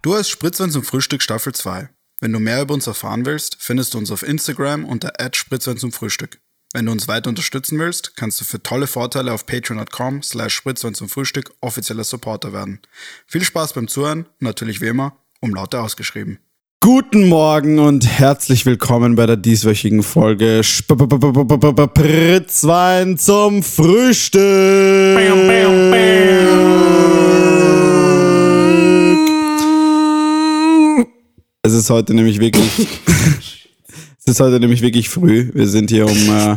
Du hast Spritzwein zum Frühstück Staffel 2. Wenn du mehr über uns erfahren willst, findest du uns auf Instagram unter Spritzwein zum Frühstück. Wenn du uns weiter unterstützen willst, kannst du für tolle Vorteile auf patreon.com slash Spritzwein zum Frühstück offizieller Supporter werden. Viel Spaß beim Zuhören und natürlich wie immer, um Laute ausgeschrieben. Guten Morgen und herzlich willkommen bei der dieswöchigen Folge Spritzwein zum Frühstück. Es ist heute nämlich wirklich, es ist heute nämlich wirklich früh. Wir sind hier um, äh,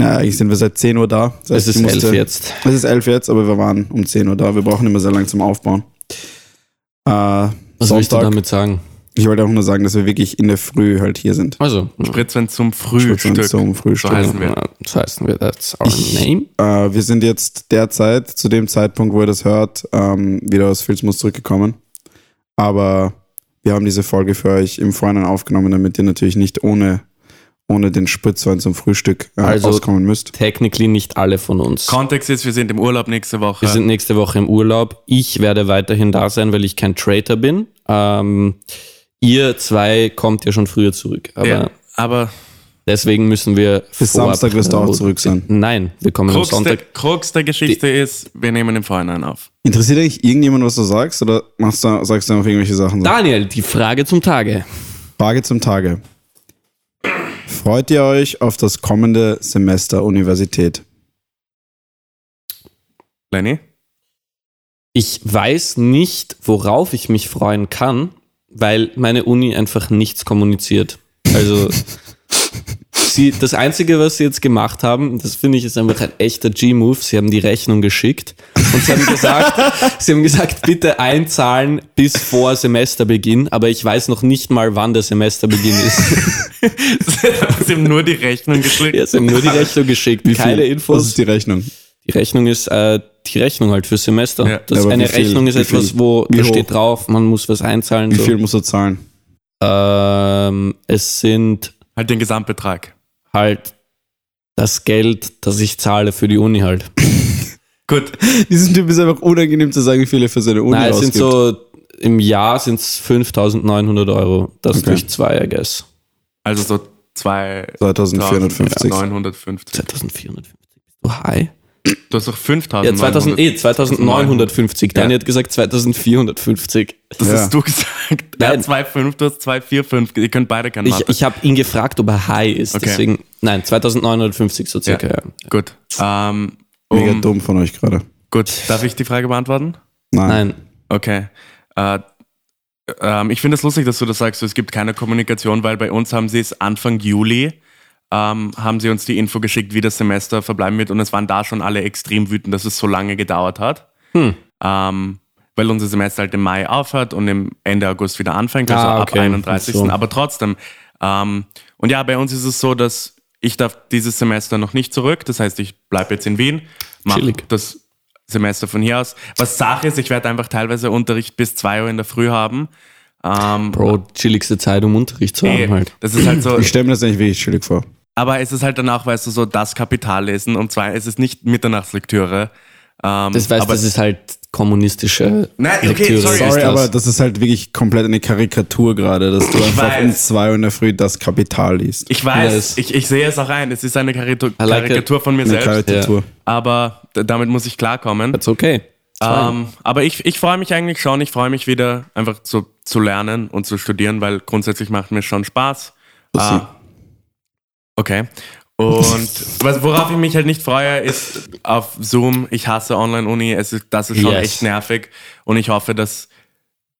ja, eigentlich sind wir seit 10 Uhr da. Das Es ist musste- 11 jetzt. Es ist 11 jetzt, aber wir waren um 10 Uhr da. Wir brauchen immer sehr lang zum Aufbauen. Äh, Was willst du Sonntag. damit sagen? Ich wollte auch nur sagen, dass wir wirklich in der Früh halt hier sind. Also, Spritzwein zum Spritzwein Frühstück. zum Frühstück. So heißen wir. äh, das heißt, wir- that's our Ich- name. Äh, wir sind jetzt derzeit, zu dem Zeitpunkt, wo ihr das hört, ähm, wieder aus Filzmus zurückgekommen. Aber wir haben diese Folge für euch im Vorhinein aufgenommen, damit ihr natürlich nicht ohne, ohne den Spritzwein zum Frühstück äh, Also- auskommen müsst. Technically nicht alle von uns. Kontext ist, wir sind im Urlaub nächste Woche. Wir sind nächste Woche im Urlaub. Ich werde weiterhin da sein, weil ich kein Traitor bin. Ähm, ihr zwei kommt ja schon früher zurück. Aber ja, aber deswegen müssen wir. Bis Samstag wirst du auch zurück sein. Nein, wir kommen am Krux der, Sonntag. Krux der Geschichte ist, wir nehmen im Vorhinein auf. Interessiert eigentlich irgendjemand, was du sagst? Oder machst du, sagst du einfach irgendwelche Sachen? Daniel, die Frage zum Tage. Frage zum Tage. Freut ihr euch auf das kommende Semester Universität? Lenny? Ich weiß nicht, worauf ich mich freuen kann, weil meine Uni einfach nichts kommuniziert. Also sie, das Einzige, was sie jetzt gemacht haben, das finde ich ist einfach ein echter G-Move. Sie haben die Rechnung geschickt und sie haben gesagt, sie haben gesagt, bitte einzahlen bis vor Semesterbeginn, aber ich weiß noch nicht mal, wann der Semesterbeginn ist. Sie haben nur die Rechnung geschickt. Ja, sie haben nur die Rechnung geschickt, Wie viel? keine Was Infos. ist die Rechnung? Die Rechnung ist äh, die Rechnung halt für Semester. Ja. Das Ja, eine viel- Rechnung ist etwas, viel- wo da steht drauf, man muss was einzahlen. Wie so. viel musst du zahlen? Ähm, es sind Halt den Gesamtbetrag. halt das Geld, das ich zahle für die Uni halt. Gut, Diesem Typ ist einfach unangenehm zu sagen, wie viel er für seine Uni Nein, es ausgibt. sind so, im Jahr sind es 5900 Euro. Das Okay. durch zwei, I guess. also so zwei 2450. 950. 2450. Bist du high? Du hast doch 5000. Ja, 2000, eh, 2950. Ja. Dani hat gesagt 2450. Das Ja. hast du gesagt. Der Nein. hat 2,5, du hast 2,45. Ihr könnt beide kein Ich, Mathe. ich habe ihn gefragt, ob er high ist. Okay. Deswegen, nein, 2950 so circa. Ja. Gut. Ähm, Mega um, dumm von euch gerade. gut, darf ich die Frage beantworten? Nein. Nein, Okay. Äh, ähm, ich finde es lustig, dass du das sagst, es gibt keine Kommunikation, weil bei uns haben sie es Anfang Juli, ähm, haben sie uns die Info geschickt, wie das Semester verbleiben wird und es waren da schon alle extrem wütend, dass es so lange gedauert hat. Hm. Ähm, weil unser Semester halt im Mai aufhört und im Ende August wieder anfängt, also Ah, ab okay. 31. So. Aber trotzdem. Ähm, und ja, bei uns ist es so, dass ich darf dieses Semester noch nicht zurück. Das heißt, ich bleibe jetzt in Wien, mache das Semester von hier aus. Was Sache ist, ich werde einfach teilweise Unterricht bis 2 Uhr in der Früh haben. Ähm, Bro, chilligste Zeit, um Unterricht zu eh, haben halt. Das ist halt so. Ich stelle mir das eigentlich wirklich chillig vor. aber es ist halt dann auch, weißt du, so das Kapitallesen und zwar es ist nicht Mitternachtslektüre. Ähm, Das weißt, aber, das ist halt kommunistische Nein, okay, Lektüre. sorry. Sorry, das. aber das ist halt wirklich komplett eine Karikatur gerade, dass du einfach weiß. um zwei Uhr in der Früh das Kapital liest. ich weiß, Yes. ich, ich sehe es auch ein. Es ist eine Karikatur, I like it. Karikatur von mir Eine selbst. Karikatur. Aber d- damit muss ich klarkommen. That's okay. Ähm, aber ich, ich freue mich eigentlich schon. Ich freue mich wieder einfach zu, zu lernen und zu studieren, weil grundsätzlich macht mir schon Spaß. Pussy. Äh, okay. Und was, worauf ich mich halt nicht freue, ist auf Zoom. Ich hasse Online-Uni. Es ist, das ist schon Yes. echt nervig. Und ich hoffe, dass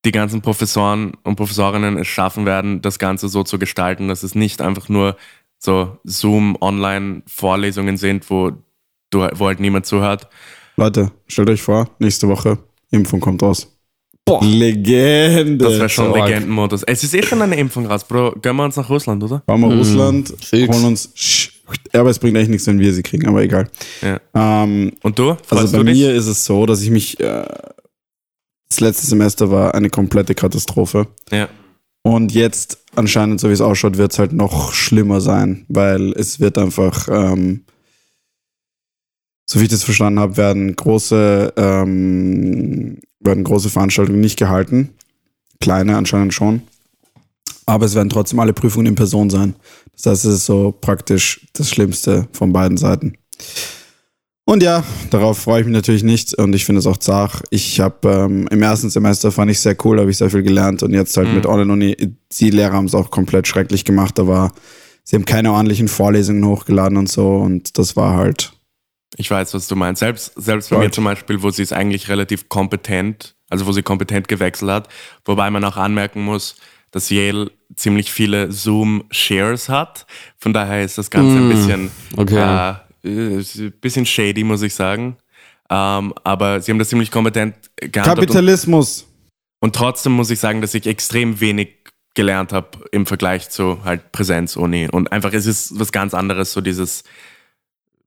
die ganzen Professoren und Professorinnen es schaffen werden, das Ganze so zu gestalten, dass es nicht einfach nur so Zoom-Online-Vorlesungen sind, wo, du, wo halt niemand zuhört. Leute, stellt euch vor, nächste Woche, Impfung kommt raus. Boah. Legende. Das wäre schon. Legendenmodus. Es ist eh schon eine Impfung raus, Bro. Gönnen wir uns nach Russland, oder? Fahren wir Russland, fix. holen uns. Ja, aber es bringt eigentlich nichts, wenn wir sie kriegen, aber egal. Ja. Ähm, Und du? Freust also bei du mir ist es so, dass ich mich. Äh, das letzte Semester war eine komplette Katastrophe. Ja. Und jetzt, anscheinend, so wie es ausschaut, wird es halt noch schlimmer sein, weil es wird einfach, ähm, so wie ich das verstanden habe, werden große ähm, werden große Veranstaltungen nicht gehalten. Kleine anscheinend schon. Aber es werden trotzdem alle Prüfungen in Person sein. Das ist so praktisch das Schlimmste von beiden Seiten. Und ja, darauf freue ich mich natürlich nicht und ich finde es auch zart. Ich habe ähm, im ersten Semester fand ich sehr cool, habe ich sehr viel gelernt und jetzt halt Mhm. mit Online-Uni, die Lehrer haben es auch komplett schrecklich gemacht. Da war, sie haben keine ordentlichen Vorlesungen hochgeladen und so und das war halt, Ich weiß, was du meinst. Selbst, selbst bei mir Right. zum Beispiel, wo sie es eigentlich relativ kompetent, also wo sie kompetent gewechselt hat, wobei man auch anmerken muss, dass Yale ziemlich viele Zoom-Shares hat. Von daher ist das Ganze ein bisschen, okay. äh, bisschen shady, muss ich sagen. Ähm, aber sie haben das ziemlich kompetent gehandhabt. Und, Kapitalismus. und trotzdem muss ich sagen, dass ich extrem wenig gelernt habe im Vergleich zu halt Präsenz-Uni. Und einfach, es ist was ganz anderes, so dieses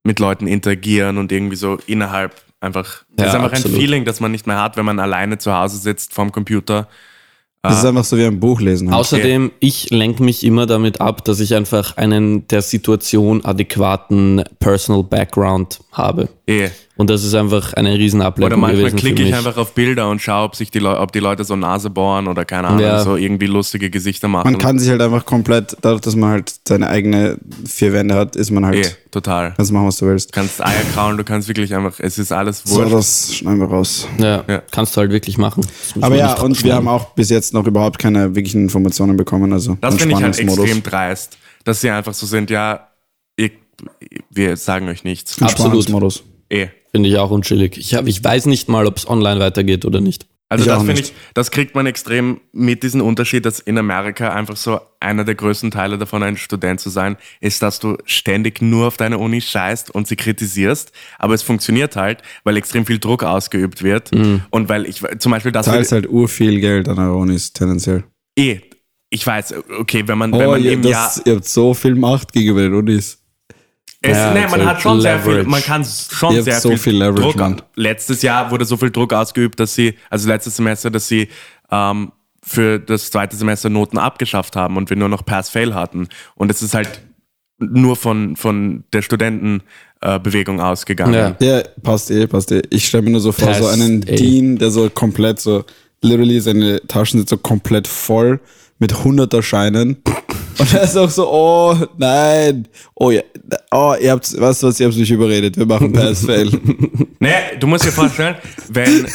mit Leuten interagieren und irgendwie so innerhalb einfach. Es Ja, ist einfach absolut. ein Feeling, das man nicht mehr hat, wenn man alleine zu Hause sitzt vorm Computer. Das ist einfach so wie ein Buch lesen. Halt. Außerdem, ich lenke mich immer damit ab, dass ich einfach einen der Situation adäquaten Personal Background habe. Eh. Und das ist einfach eine Oder Riesenablenkung manchmal gewesen für klicke ich einfach auf Bilder und schaue, ob, sich die Leu- ob die Leute so Nase bohren oder keine Ahnung, Ja. so irgendwie lustige Gesichter machen. Man kann sich halt einfach komplett, dadurch, dass man halt seine eigene vier Wände hat, ist man eh, halt, total. kannst machen, was du willst. Du kannst Eier kauen, du kannst wirklich einfach, es ist alles So, wurscht. das schneiden wir raus. ja, Ja. kannst du halt wirklich machen. Aber ja, und wir haben auch bis jetzt noch überhaupt keine wirklichen Informationen bekommen. Also Das finde ich halt extrem dreist, dass sie einfach so sind, ja, ihr, wir sagen euch nichts. Absolut. Entspannungsmodus. Eh. Finde ich auch unchillig. Ich, hab, ich weiß nicht mal, ob es online weitergeht oder nicht. Also Ich das finde ich, das kriegt man extrem mit diesem Unterschied, dass in Amerika einfach so einer der größten Teile davon, ein Student zu sein, ist, dass du ständig nur auf deine Uni scheißt und sie kritisierst. Aber es funktioniert halt, weil extrem viel Druck ausgeübt wird. Mhm. Und weil ich zum Beispiel das Zahlst halt urviel Geld an der Unis tendenziell. eh, ich weiß, okay, wenn man, wenn Oh, man ihr, im Jahr das, ihr habt so viel Macht gegenüber den Unis. Es, Ja, nee, man ist hat schon sehr viel, Leverage. man kann schon Ihr sehr so viel, viel Leverage, Druck. Mann. Letztes Jahr wurde so viel Druck ausgeübt, dass sie, also letztes Semester, dass sie ähm, für das zweite Semester Noten abgeschafft haben und wir nur noch Pass-Fail hatten. Und es ist halt nur von, von der Studentenbewegung äh, Bewegung ausgegangen. Ja. Ja, passt eh, passt eh. Ich stelle mir nur so vor, so Passt einen eh. Dean, der so komplett so, literally seine Taschen sind so komplett voll mit hunderter Scheinen. Und er ist auch so, oh nein, oh ja, oh, ihr habt, du was, ihr habt mich überredet, wir machen Pass-Fail. Nee, du musst dir vorstellen, wenn,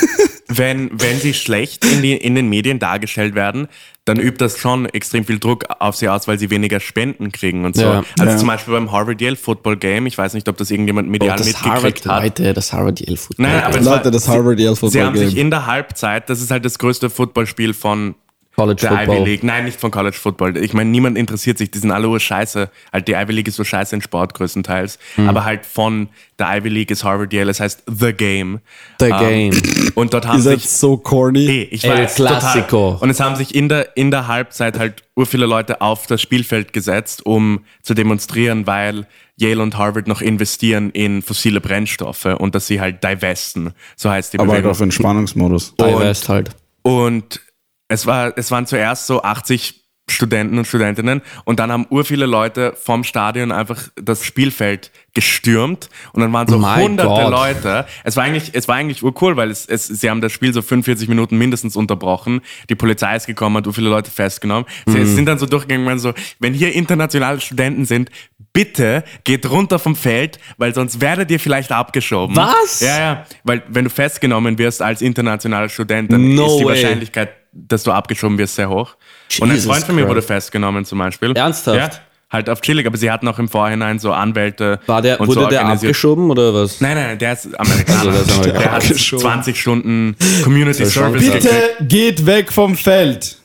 wenn, wenn sie schlecht in, die, in den Medien dargestellt werden, dann übt das schon extrem viel Druck auf sie aus, weil sie weniger Spenden kriegen und so. Ja. Also Ja. zum Beispiel beim Harvard Yale Football Game, ich weiß nicht, ob das irgendjemand medial das mitgekriegt Harvard, hat. Leute, das Harvard Yale Football. Nein, aber Game. es war- Leute, das Harvard Yale Sie Football haben sich Game. in der Halbzeit, das ist halt das größte Footballspiel von College der Ivy Football. League. Nein, nicht von College Football. Ich meine, niemand interessiert sich, die sind alle ur scheiße. Halt, die Ivy League ist so scheiße in Sport größtenteils. Hm. Aber halt von der Ivy League ist Harvard Yale, das heißt The Game. The Ähm, Game. Und dort Ihr haben seid sich so corny. Eh, ich El weiß, Clasico. Total. Und es haben sich in der, in der Halbzeit halt ur viele Leute auf das Spielfeld gesetzt, um zu demonstrieren, weil Yale und Harvard noch investieren in fossile Brennstoffe und dass sie halt divesten. So heißt die Aber halt Bewegung. auf Entspannungsmodus. I West halt. Und es, war, es waren zuerst so 80 Studenten und Studentinnen und dann haben ur viele Leute vom Stadion einfach das Spielfeld gestürmt und dann waren so My hunderte God. Leute. Es war eigentlich, es war eigentlich urcool, weil es, es, sie haben das Spiel so 45 Minuten mindestens unterbrochen. Die Polizei ist gekommen, hat ur viele Leute festgenommen. Sie Mhm. sind dann so durchgegangen waren so, wenn hier internationale Studenten sind, bitte geht runter vom Feld, weil sonst werdet ihr vielleicht abgeschoben. Was? Ja, ja, weil wenn du festgenommen wirst als internationaler Student, dann No ist die way. Wahrscheinlichkeit, dass du abgeschoben wirst, sehr hoch. und ein Jesus Freund von mir Christ. wurde festgenommen zum Beispiel. Ernsthaft? Ja, halt auf chillig, aber sie hatten auch im Vorhinein so Anwälte. War der, und wurde so der abgeschoben oder was? Nein, nein, der ist Amerikaner. Also, der ist Amerikaner. Der hat Abgeschoben. 20 Stunden Community Das Service gekriegt. geht weg vom Feld.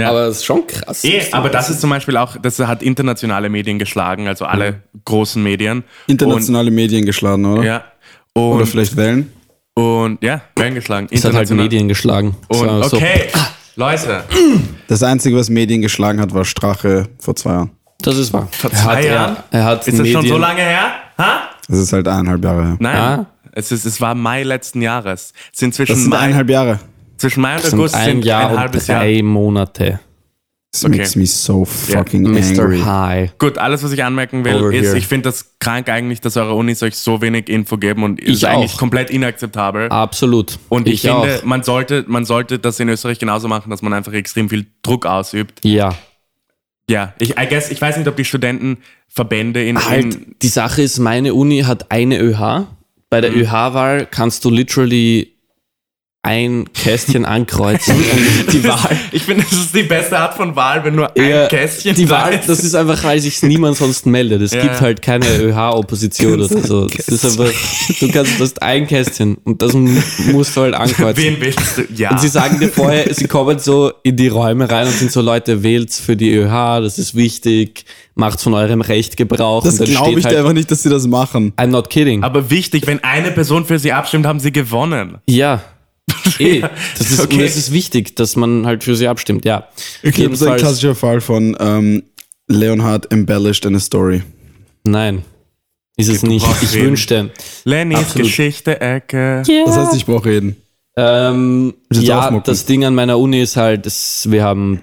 Ja. Aber das ist schon krass. Eh, aber das ist zum Beispiel auch, das hat internationale Medien geschlagen, also alle großen Medien. Internationale Medien geschlagen, oder? Und, ja. Oder Und, vielleicht Wellen? und ja, werden geschlagen. Es hat halt International. Medien geschlagen. Das Und, okay, Leute, Das Einzige, was Medien geschlagen hat, war Strache vor zwei Jahren. Das ist wahr. vor Er zwei hat, Jahren? er, er hat ist das Medien, schon so lange her? Ha? Das ist halt eineinhalb Jahre her. Nein. Ah. Es, ist, es war Mai letzten Jahres. Es sind zwischen Das sind Mai, eineinhalb Jahre. zwischen Mai und sind August ein sind Jahr ein und halbes Jahr. drei Monate. This Okay. makes me so fucking Mr. angry. High. Gut, alles, was ich anmerken will, Over ist, here. ich finde das krank eigentlich, dass eure Unis euch so wenig Info geben und Ich ist eigentlich auch. komplett inakzeptabel. Absolut. Und ich, auch. finde, man sollte, man sollte das in Österreich genauso machen, dass man einfach extrem viel Druck ausübt. Ja. Ja, ich, I guess, ich weiß nicht, ob die Studentenverbände in, Halt, in die Sache ist, meine Uni hat eine ÖH. Bei der Mhm. ÖH-Wahl kannst du literally ein Kästchen ankreuzen die Wahl. ich finde, das ist die beste Art von Wahl, wenn nur Ja, ein Kästchen die Wahl, ist. das ist einfach, weil sich niemand sonst meldet. Es Ja. gibt halt keine ÖH-Opposition oder so. Das ist einfach, du kannst, du hast ein Kästchen und das mu- musst du halt ankreuzen. Wen willst du? Ja. Und sie sagen dir vorher, sie kommen so in die Räume rein und sind so, Leute, wählt's für die ÖH, das ist wichtig, macht von eurem Recht Gebrauch. Das glaube ich dir halt, einfach nicht, dass sie das machen. I'm not kidding. Aber wichtig, wenn eine Person für sie abstimmt, haben sie gewonnen. Ja. Eh, das ist, okay. und es ist wichtig, dass man halt für sie abstimmt, ja. Ich glaube, das ist ein klassischer Fall von ähm, Leonhard embellished in a story. nein, ist es nicht. Ich reden. wünschte. Lennys Absolut. Geschichte-Ecke. Das heißt, ich brauche reden. Ähm, ja, aufmucken? das Ding an meiner Uni ist halt, dass wir haben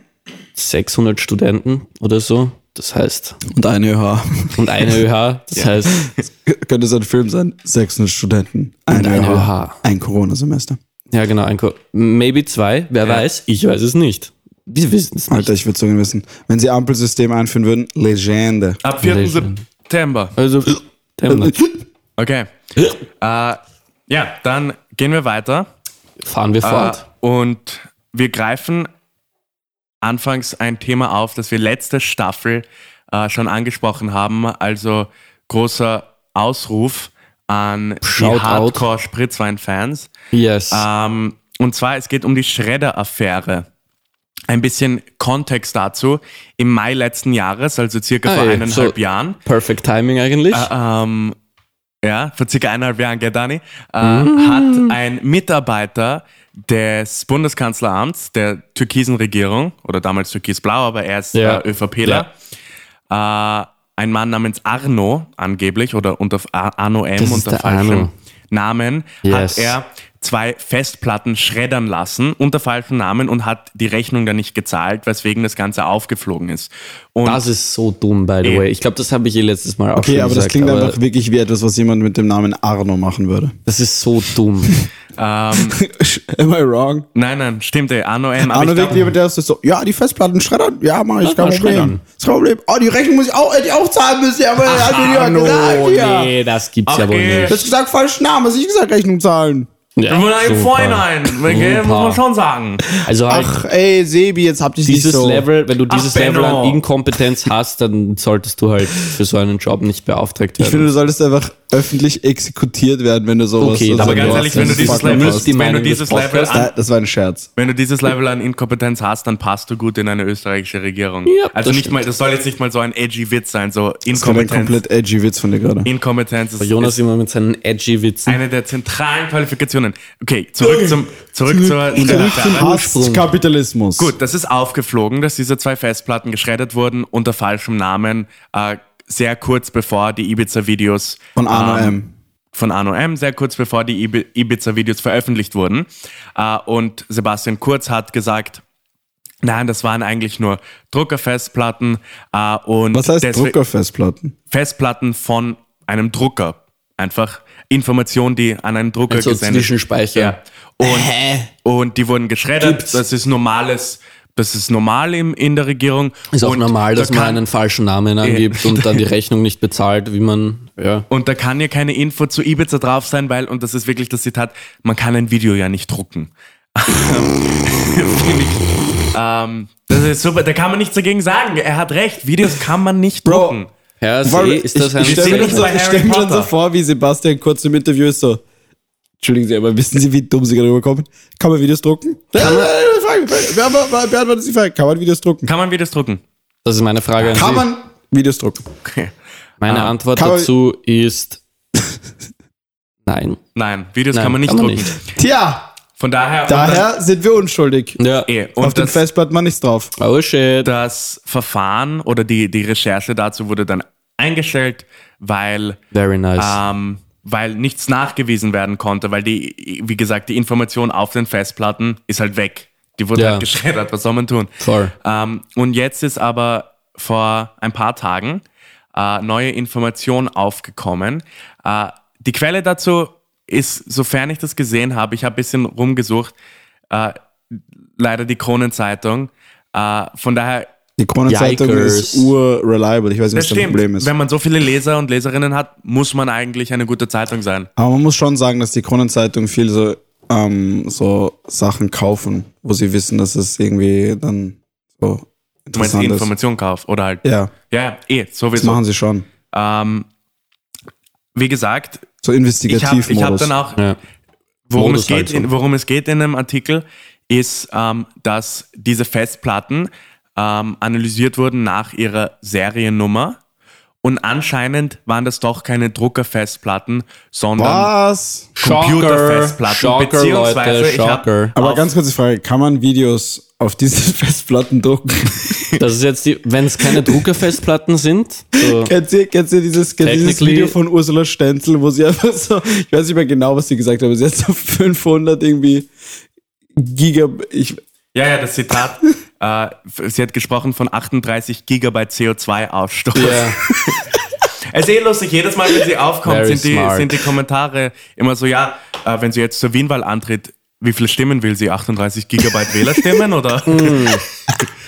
600 Studenten oder so. Das heißt, Und eine ÖH. und eine ÖH. Das heißt, Könnte so ein Film sein. 600 Studenten. Und Eine, eine ÖH. ÖH. Ein Corona-Semester. Ja genau, ein Ko maybe zwei. Wer Ja. weiß? Ich weiß es nicht. Wir wissen es nicht. Alter, ich würde so gerne wissen. Wenn sie Ampelsystem einführen würden, Legende. Ab 4. Legend. September. Also, damn, Okay. äh, ja, dann gehen wir weiter. fahren wir fort. Äh, und wir greifen anfangs ein Thema auf, das wir letzte Staffel äh, schon angesprochen haben. Also großer Ausruf an die Shoutout. Hardcore-Spritzwein-Fans. Yes. Ähm, und zwar, es geht um die Schredder-Affäre. Ein bisschen Kontext dazu. Im Mai letzten Jahres, also circa vor Ah, ja, eineinhalb so- Jahren, Perfect Timing eigentlich. ähm, ja, vor circa eineinhalb Jahren, gell, Dani, äh, Mm. hat ein Mitarbeiter des Bundeskanzleramts der türkisen Regierung, oder damals türkisblau, aber er ist Ja. äh, ÖVPler, äh, ein Mann namens Arno angeblich, oder unter Ar- Arno M, Das unter falschem Arno. Namen, Yes. hat er zwei Festplatten schreddern lassen unter falschem Namen und hat die Rechnung dann nicht gezahlt, weswegen das Ganze aufgeflogen ist. Und das ist so dumm, by the way. Ich glaube, das habe ich eh letztes Mal auch Okay, schon aber gesagt. das klingt aber einfach wirklich wie etwas, was jemand mit dem Namen Arno machen würde. Das ist so dumm. ähm, Am I wrong? nein, nein, stimmt, ey, Arno M. Arno ich wie jemand, der ist so, ja, die Festplatten schreddern, ja, mach ich, kein Problem. kein Problem. Oh, die Rechnung muss ich auch, hätte ich auch zahlen müssen, aber er hat mir gesagt, ja. nee, das gibt's ja wohl Okay. Du nicht. hast gesagt, falschen Namen, hast ich gesagt, Rechnung zahlen. Ja, Im. Vorhinein, okay, muss man schon sagen. Also halt Ach, ey, Sebi, jetzt habt ihr nicht dieses so. Level, wenn du dieses Ach, Level an Inkompetenz hast, dann solltest du halt für so einen Job nicht beauftragt Ich werden. finde, du solltest einfach öffentlich exekutiert werden, wenn du sowas Okay, also aber ganz ehrlich, wenn du das dieses Level- wenn du dieses Level an- Das war ein Scherz. Wenn du dieses Level an Inkompetenz hast, dann passt du gut in eine österreichische Regierung. Ja, also das nicht stimmt. mal, das soll jetzt nicht mal so ein edgy Witz sein, so Das war ein Inkompetenz. komplett edgy Witz von dir gerade. Inkompetenz ist, Jonas ist immer mit seinen edgy Witzen. eine der zentralen Qualifikationen. Okay, zurück zum zurück zur Zurück zum. Hasskapitalismus. Gut, das ist aufgeflogen, dass diese zwei Festplatten geschreddert wurden unter falschem Namen, äh, sehr kurz bevor die Ibiza-Videos Von Arno ähm, M. von Arno M, sehr kurz bevor die Ibi- Ibiza-Videos veröffentlicht wurden. Äh, und Sebastian Kurz hat gesagt, nein, das waren eigentlich nur Druckerfestplatten äh, und Was heißt Druckerfestplatten? Festplatten von einem Drucker. Einfach Informationen, die an einen Drucker Also gesendet Zwischenspeicher. Ja. Und, und die wurden geschreddert. Gibt's. Das ist normales, das ist normal im, in der Regierung. Ist auch und normal, da dass man kann- einen falschen Namen angibt und dann die Rechnung nicht bezahlt, wie man, ja. Und da kann ja keine Info zu Ibiza drauf sein, weil, und das ist wirklich das Zitat, man kann ein Video ja nicht drucken. Ich, ähm, das ist super, da kann man nichts dagegen sagen. Er hat recht, Videos kann man nicht Bro, drucken. Ja, allem, see, ist das ein ich, ich stelle mir, dann so- ich stell mir vor, wie Sebastian kurz im Interview ist so. Entschuldigen Sie, aber wissen Sie, wie dumm Sie gerade rüberkommen? Kann man Videos drucken? Kann man, Frage, beantwortet die Frage. Kann man Videos drucken? Kann man Videos drucken? Das ist meine Frage an Kann Sie. man Videos drucken? Okay. Meine Ah, Antwort man- dazu ist nein. Nein, Videos Nein, kann man nicht kann man drucken. nicht. Tja, Von daher, daher sind wir unschuldig. Ja. dann, eh, Auf und dem das, Festblatt mal nichts drauf. Oh shit. das Verfahren oder die, die Recherche dazu wurde dann eingestellt, weil Very nice. ähm, weil nichts nachgewiesen werden konnte, weil die, wie gesagt, die Information auf den Festplatten ist halt weg. Die wurde Ja. halt geschreddert, was soll man tun? Voll. Ähm, und jetzt ist aber vor ein paar Tagen äh, neue Information aufgekommen. Äh, die Quelle dazu ist, sofern ich das gesehen habe, ich habe ein bisschen rumgesucht, äh, leider die Kronenzeitung. Äh, von daher, Die Kronenzeitung Yikers. ist ur-reliable. Ich weiß nicht, das was das. Problem ist. Wenn man so viele Leser und Leserinnen hat, muss man eigentlich eine gute Zeitung sein. Aber man muss schon sagen, dass die Kronenzeitung viel so, ähm, so Sachen kaufen, wo sie wissen, dass es irgendwie dann so Du meinst interessant ist. Information kauft oder halt. Ja, Ja, ja, eh, das sowieso. machen sie schon. Ähm, wie gesagt, So ich habe hab dann auch, Ja. worum, Modus es geht, halt so. in, worum es geht in einem Artikel, ist, ähm, dass diese Festplatten ähm, analysiert wurden nach ihrer Seriennummer. Und anscheinend waren das doch keine Druckerfestplatten, sondern Was? Computerfestplatten. Schocker, beziehungsweise Leute, Schocker. Aber ganz kurz die Frage, kann man Videos auf diese Festplatten drucken? Das ist jetzt die, wenn es keine Druckerfestplatten sind. So. Kennt ihr, kennt ihr dieses, kennt dieses Video von Ursula Stenzel, wo sie einfach so, ich weiß nicht mehr genau, was sie gesagt hat, aber sie hat so 500 irgendwie Gigab, ich, Ja, ja, das Zitat. Äh, sie hat gesprochen von 38 Gigabyte CO2-Ausstoß. Ja. Es ist eh lustig, jedes Mal, wenn sie aufkommt, sind die, sind die Kommentare immer so, ja, äh, wenn sie jetzt zur Wienwahl antritt, wie viele Stimmen will sie? 38 Gigabyte Wählerstimmen oder?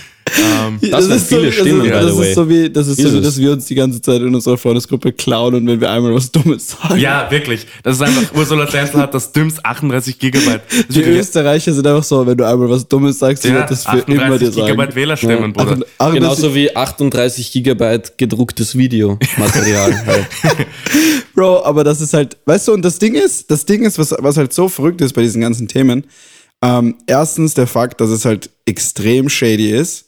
Das sind ist so, viele Stimmen, das, ist, by das the way. ist so wie, das ist so wie, dass wir uns die ganze Zeit in unserer Freundesgruppe klauen und wenn wir einmal was Dummes sagen. ja, wirklich. Das ist einfach, Ursula Stenzel hat das dümmst 38 Gigabyte. Das Die wirklich- Österreicher sind einfach so, wenn du einmal was Dummes sagst, sie ja, wird das für immer dir 38 sagen. Gigabyte Wählerstimmen, Bruder. Ach, ach, das- Genauso wie 38 Gigabyte gedrucktes Videomaterial. halt. Bro, aber das ist halt, weißt du, und das Ding ist, das Ding ist, was, was halt so verrückt ist bei diesen ganzen Themen, ähm, erstens der Fakt, dass es halt extrem shady ist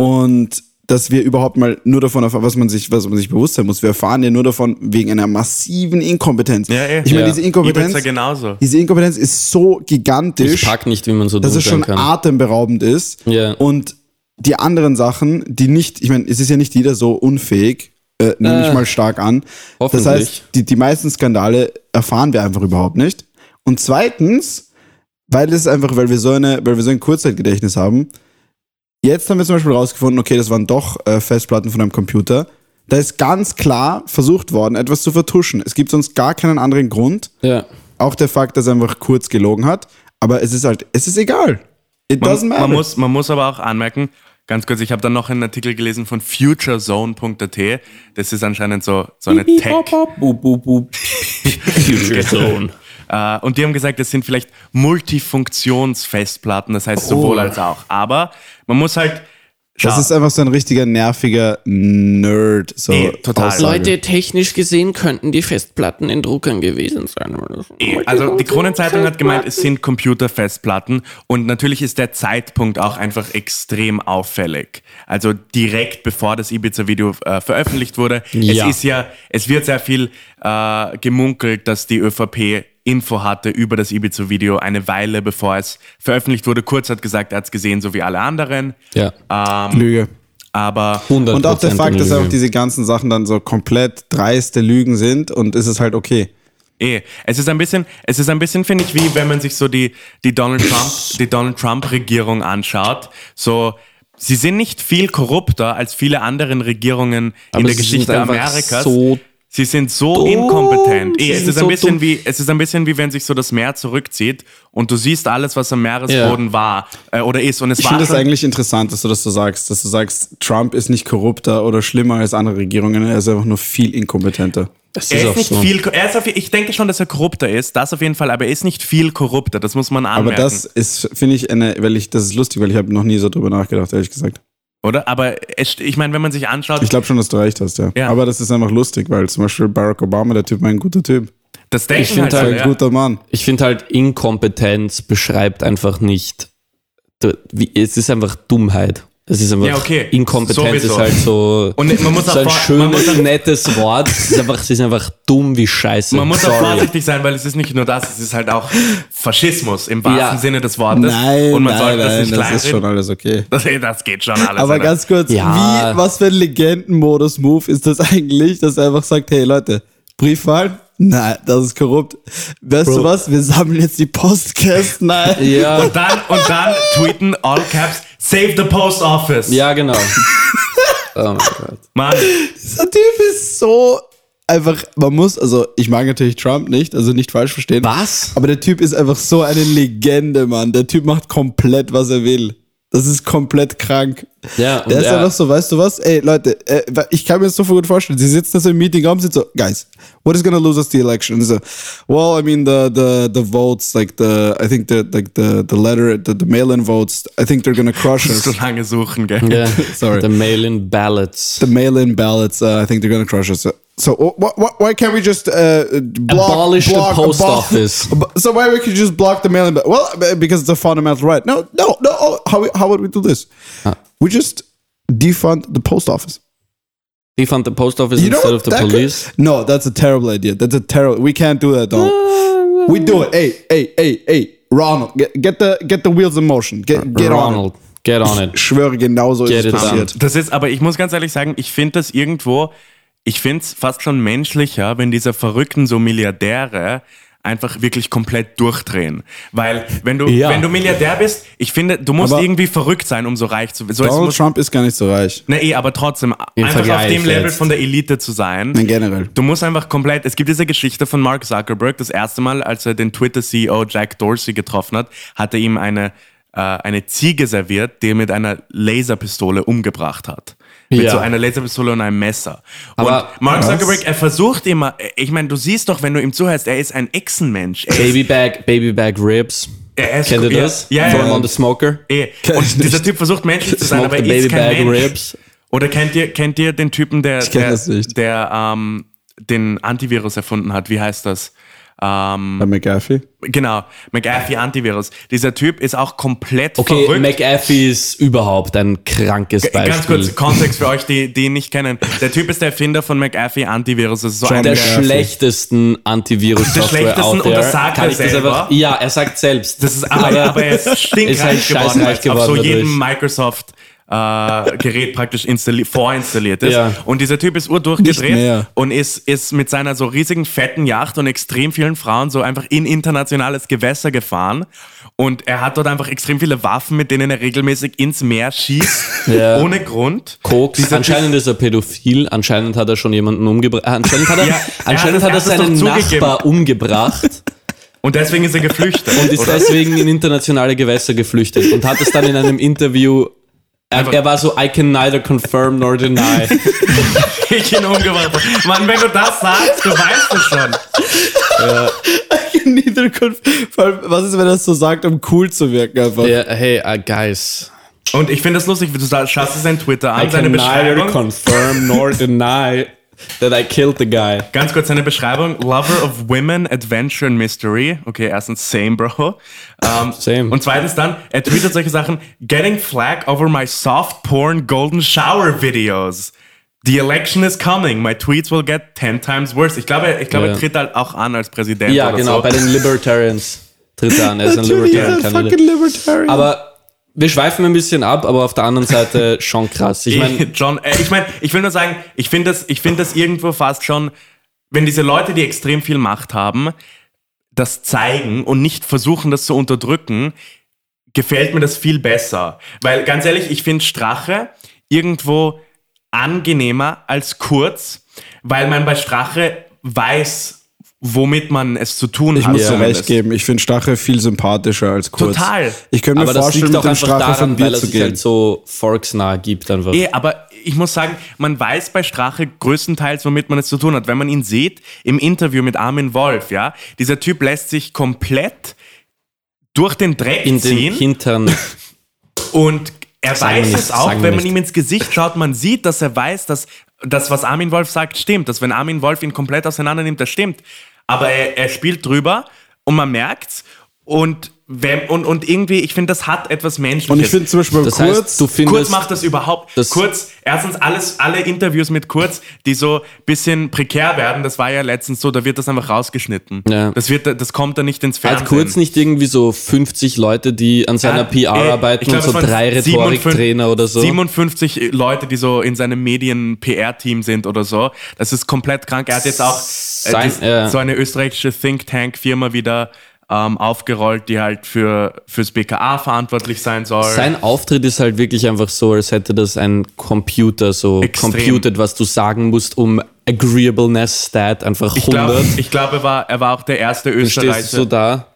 und dass wir überhaupt mal nur davon erfahren, was man sich, was man sich bewusst sein muss. Wir erfahren ja nur davon wegen einer massiven Inkompetenz. Ja, eh. Ich meine, Ja. diese Inkompetenz, Ibiza genauso. diese Inkompetenz ist so gigantisch, Ich pack nicht, wie man so dass es schon kann. atemberaubend ist. Ja. Und die anderen Sachen, die nicht, ich meine, es ist ja nicht jeder so unfähig, äh, nehme ich Äh, mal stark an. Das heißt, die, die meisten Skandale erfahren wir einfach überhaupt nicht. Und zweitens, weil es einfach, weil wir so eine, weil wir so ein Kurzzeitgedächtnis haben, jetzt haben wir zum Beispiel rausgefunden, okay, das waren doch äh, Festplatten von einem Computer. Da ist ganz klar versucht worden, etwas zu vertuschen. Es gibt sonst gar keinen anderen Grund. Ja. Auch der Fakt, dass er einfach kurz gelogen hat. Aber es ist halt, es ist egal. It doesn't Man, matter. man, muss, man muss aber auch anmerken, ganz kurz, ich habe dann noch einen Artikel gelesen von futurezone.at. Das ist anscheinend so, so eine Tech. Boop, Äh, und die haben gesagt, das sind vielleicht Multifunktionsfestplatten, das heißt sowohl als auch. Aber man muss halt Das schauen. ist einfach so ein richtiger nerviger Nerd. So Eh, total. Aussage. Leute, technisch gesehen könnten die Festplatten in Druckern gewesen sein. Eh, Also die Kronenzeitung hat gemeint, es sind Computerfestplatten und natürlich ist der Zeitpunkt auch einfach extrem auffällig. Also direkt bevor das Ibiza-Video äh, veröffentlicht wurde. Ja. Es ist ja, es wird sehr viel äh, gemunkelt, dass die ÖVP Info hatte über das Ibiza-Video eine Weile bevor es veröffentlicht wurde. Kurz hat gesagt, er hat es gesehen, so wie alle anderen. Ja. Lüge. Aber 100 Und auch der Fakt, dass einfach diese ganzen Sachen dann so komplett dreiste Lügen sind und ist es halt okay. Eh, es ist ein bisschen, es ist ein bisschen, finde ich, wie wenn man sich so die, die Donald Trump, die Donald Trump Regierung anschaut. So, sie sind nicht viel korrupter als viele anderen Regierungen Aber in der Geschichte Amerikas. so sie sind so dumm. inkompetent. Eh, Sie es ist ein so bisschen dumm. wie, es ist ein bisschen wie wenn sich so das Meer zurückzieht und du siehst alles, was am Meeresboden war äh, oder ist. Und es Ich finde es eigentlich interessant, dass du das so sagst, dass du sagst, Trump ist nicht korrupter oder schlimmer als andere Regierungen, er ist einfach nur viel inkompetenter. Das er ist ist auch nicht so. viel, er ist auf, ich denke schon, dass er korrupter ist, das auf jeden Fall, aber er ist nicht viel korrupter, das muss man Aber anmerken. das ist, finde ich, eine, weil ich, das ist lustig, weil ich habe noch nie so drüber nachgedacht, ehrlich gesagt. Oder? Aber es, ich meine, wenn man sich anschaut, Ich glaube schon, dass du recht hast, ja. Ja. Aber das ist einfach lustig, weil zum Beispiel Barack Obama, der Typ, war ein guter Typ. das denken Ich halt Ein halt, ja. guter Mann. Ich finde halt, Inkompetenz beschreibt einfach nicht. es ist einfach Dummheit. Es ist einfach. Ja, okay. Inkompetenz Sowieso. ist halt so. Und man muss so auch ein vor- man muss schönes, auch- nettes Wort. Es ist einfach, es ist einfach dumm wie Scheiße. Man muss auch Sorry. vorsichtig sein, weil es ist nicht nur das, es ist halt auch Faschismus im wahrsten Ja. Sinne des Wortes. Nein, Und man nein, sollte das nein, nicht das ist schon alles okay. Das, das geht schon alles. Aber ganz kurz, Ja. wie, was für ein Legendenmodus-Move ist das eigentlich, dass er einfach sagt, hey Leute, Briefwahl, Nein, das ist korrupt. Weißt du was? Wir sammeln jetzt die Postcasts. Nein. Ja, Und dann, und dann tweeten all caps, save the post office. ja, genau. Oh mein Gott. Mann, Dieser Typ ist so einfach, man muss, also ich mag natürlich Trump nicht, also nicht falsch verstehen. Was? Aber der Typ ist einfach so eine Legende, Mann. Der Typ macht komplett, was er will. Das ist komplett krank. Ja, und Der ist er- einfach so, weißt du was? Ey, Leute, äh, ich kann mir das so gut vorstellen. Sie sitzen da so im Meetingraum, sind so, guys, what is gonna lose us the election? Und so, well, I mean, the, the, the votes, like the, I think the, like the, the letter, the, the mail-in votes, I think they're gonna crush us. so lange suchen, gell? Ja, Sorry. The mail-in ballots. the mail-in ballots, uh, I think they're gonna crush us. So wh- wh- why can't we just uh, block, Abolish the post abol- office. So why we could just block the mail-in? ba- Well, uh, because it's a fundamental right. No, no, no. Oh, how we- how would we do this? Ah. We just defund the post office. Defund the post office You instead of the that could- police. no, that's a terrible idea. That's a terrible. We can't do that. Though. we do it. Hey, hey, hey, hey, Ronald, get, get the get the wheels in motion. Get get Ronald, get on it. on. Ich schwöre, genauso Get ist es it done. passiert. Das ist, aber ich muss ganz ehrlich sagen, ich finde das irgendwo, ich finde es fast schon menschlicher, wenn diese verrückten so Milliardäre einfach wirklich komplett durchdrehen. Weil wenn du, Ja. wenn du Milliardär bist, ich finde, du musst Aber- irgendwie verrückt sein, um so reich zu werden. So, Donald muss, Trump ist gar nicht so reich. na eh, aber trotzdem, Im einfach auf Vergleich dem Level jetzt. von der Elite zu sein. Nein, generell. Du musst einfach komplett, es gibt diese Geschichte von Mark Zuckerberg, das erste Mal, als er den Twitter-CEO Jack Dorsey getroffen hat, hat er ihm eine, äh, eine Ziege serviert, die er mit einer Laserpistole umgebracht hat. Mit Ja. so einer Laserpistole und einem Messer. Aber- und Mark Was? Zuckerberg, er versucht immer, ich meine, du siehst doch, wenn du ihm zuhörst, er ist ein Echsenmensch. Babybag, Babybag Ribs. er ist, Kennt ihr ja, das? Ja, 'em ja. on the smoker. Ich Und dieser. Typ versucht menschlich zu sein, aber er ist kein Mensch. Ribs. Oder kennt ihr, kennt ihr den Typen, der, der, der ähm, den Antivirus erfunden hat? Wie heißt das? Ähm, Bei McAfee. genau, McAfee Antivirus. Dieser Typ ist auch komplett Okay, verrückt. McAfee ist überhaupt ein krankes Beispiel. Ganz kurz Kontext für euch, die, die ihn nicht kennen. Der Typ ist der Erfinder von McAfee Antivirus. Das ist so John ein der McAfee. schlechtesten Antivirus-Software Der schlechtesten und das sagt Kann er selber. einfach, Ja, er sagt selbst. Das ist aber, aber er ist stinkreich Ist halt geworden, weil auf geworden so jedem. Microsoft äh, Gerät praktisch installi vorinstalliert ist. Ja. Und dieser Typ ist urdurchgedreht und ist, ist mit seiner so riesigen fetten Yacht und extrem vielen Frauen so einfach in internationales Gewässer gefahren. Und er hat dort einfach extrem viele Waffen, mit denen er regelmäßig ins Meer schießt, Ja. ohne Grund. Koks. Dieser Anscheinend ist er pädophil. Anscheinend hat er schon jemanden umgebracht. Anscheinend hat er, Ja, er anscheinend hat hat er er hat es seinen. Nachbar umgebracht Und deswegen ist er geflüchtet. und ist oder? deswegen in internationale Gewässer geflüchtet und hat es dann in einem Interview. Er, er war so, I can neither confirm nor deny. ich ihn umgebracht. Mann, wenn du das sagst, du weißt es schon. Neither conf- Vor allem, was ist, wenn er das so sagt, um cool zu wirken einfach? Ja, hey, uh, guys. Und ich finde das lustig, du sa- schaust dir sein Twitter I an, seine can neither Beschreibung. confirm nor deny that I killed the guy. Ganz kurz seine Beschreibung. Lover of Women, Adventure and Mystery. Okay, erstens same, Bro. Ähm, Same. Und zweitens dann, er tweetet solche Sachen. Getting flag over my soft porn golden shower videos. The election is coming. My tweets will get 10 times worse. Ich glaube, ich glaube Ja. er tritt halt auch an als Präsident Ja, oder genau, so. bei den Libertarians tritt er an. Er ist ein er Libertarian fucking. Libertarian. Aber wir schweifen ein bisschen ab, aber auf der anderen Seite schon krass. Ich meine, John, äh, ich meine, ich will nur sagen, ich finde das, ich finde das irgendwo fast schon, wenn diese Leute, die extrem viel Macht haben, das zeigen und nicht versuchen, das zu unterdrücken, gefällt mir das viel besser. Weil ganz ehrlich, ich finde Strache irgendwo angenehmer als Kurz, weil man bei Strache weiß, womit man es zu tun ich hat. muss dir recht geben, ich finde Stache viel sympathischer als Kurz. Total. Ich könnte mir aber das vorstellen, liegt mit auch dem Strache daran, von weil dir er zu gehen. halt so volksnah gibt einfach. Eh, aber ich muss sagen, man weiß bei Strache größtenteils, womit man es zu tun hat. Wenn man ihn sieht im Interview mit Armin Wolf, ja, dieser Typ lässt sich komplett durch den Dreck In den ziehen Hintern. und er Sagen weiß nicht, es auch, wenn man nicht. ihm ins Gesicht schaut, man sieht, dass er weiß, dass das, was Armin Wolf sagt, stimmt. Dass wenn Armin Wolf ihn komplett auseinander nimmt, das stimmt. Aber er, er spielt drüber und man merkt's. Und, wenn, und, und irgendwie, ich finde, das hat etwas Menschliches. Und ich finde zum Beispiel bei Das Kurz, heißt, du findest. Kurz macht das überhaupt. Das- Kurz, erstens alles, alle Interviews mit Kurz, die so bisschen prekär werden, das war ja letztens so, da wird das einfach rausgeschnitten. Ja. Das wird, das kommt dann nicht ins Fernsehen. Hat kurz nicht irgendwie so 50 Leute, die an seiner Ja, PR eh, arbeiten ich glaube, und so drei 57 Rhetoriktrainer oder so? 57 Leute, die so in seinem Medien-PR-Team sind oder so. Das ist komplett krank. Er hat jetzt auch, äh, Sein- das, ja. so eine österreichische Think Tank Firma wieder ähm, aufgerollt, die halt für fürs BKA verantwortlich sein soll. Sein Auftritt ist halt wirklich einfach so, als hätte das ein Computer so Extrem. computed, was du sagen musst, um Agreeableness Stat einfach ich 100. glaube, ich glaub, er, war, er war auch der erste du Österreicher. stehst so da,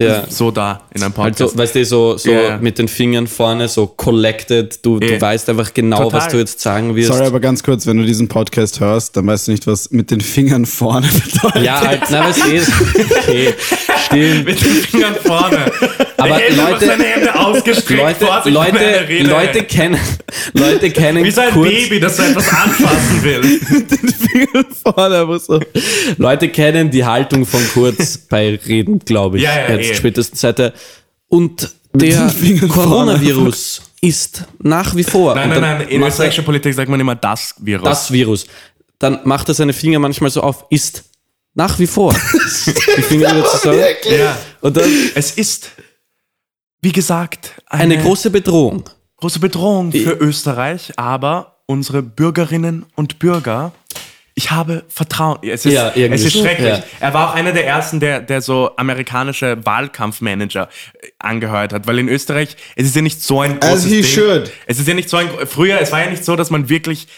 ja, so da in einem halt Podcast. so, weißt du, so, so ja. mit den Fingern vorne, so collected, du, du Ja. weißt einfach genau, Total. was du jetzt sagen wirst. Sorry, aber ganz kurz, wenn du diesen Podcast hörst, dann weißt du nicht, was mit den Fingern vorne bedeutet. ja, halt, na, was ist? Okay, stimmt. mit den Fingern vorne. Aber er einfach Leute- seine Hände ausgestreckt Leute, vor sich, wenn er Leute. Leute kennen, Leute kennen Wie so ein kurz, Baby, das so etwas anfassen will. den Fingern vorne, aber so. Leute kennen die Haltung von Kurz bei Reden, glaube ich. Ja, ja, jetzt eh. spätestens seit er. Und der Coronavirus ist nach wie vor. Nein, nein, nein. In er österreichischer Politik sagt man immer das Virus. Das Virus. Dann macht er seine Finger manchmal so auf, ist nach wie vor. die Finger wieder zusammen. ja. Und dann Es ist, wie gesagt, eine eine, große Bedrohung. große Bedrohung für Österreich, aber unsere Bürgerinnen und Bürger. Ich habe Vertrauen. Es ist, Ja, es ist schrecklich. ja. Er war auch einer der ersten, der, der so amerikanische Wahlkampfmanager äh, angeheuert hat, weil in Österreich, es ist ja nicht so ein großes As he Ding. should. Es ist ja nicht so ein, früher, es war ja nicht so, dass man wirklich,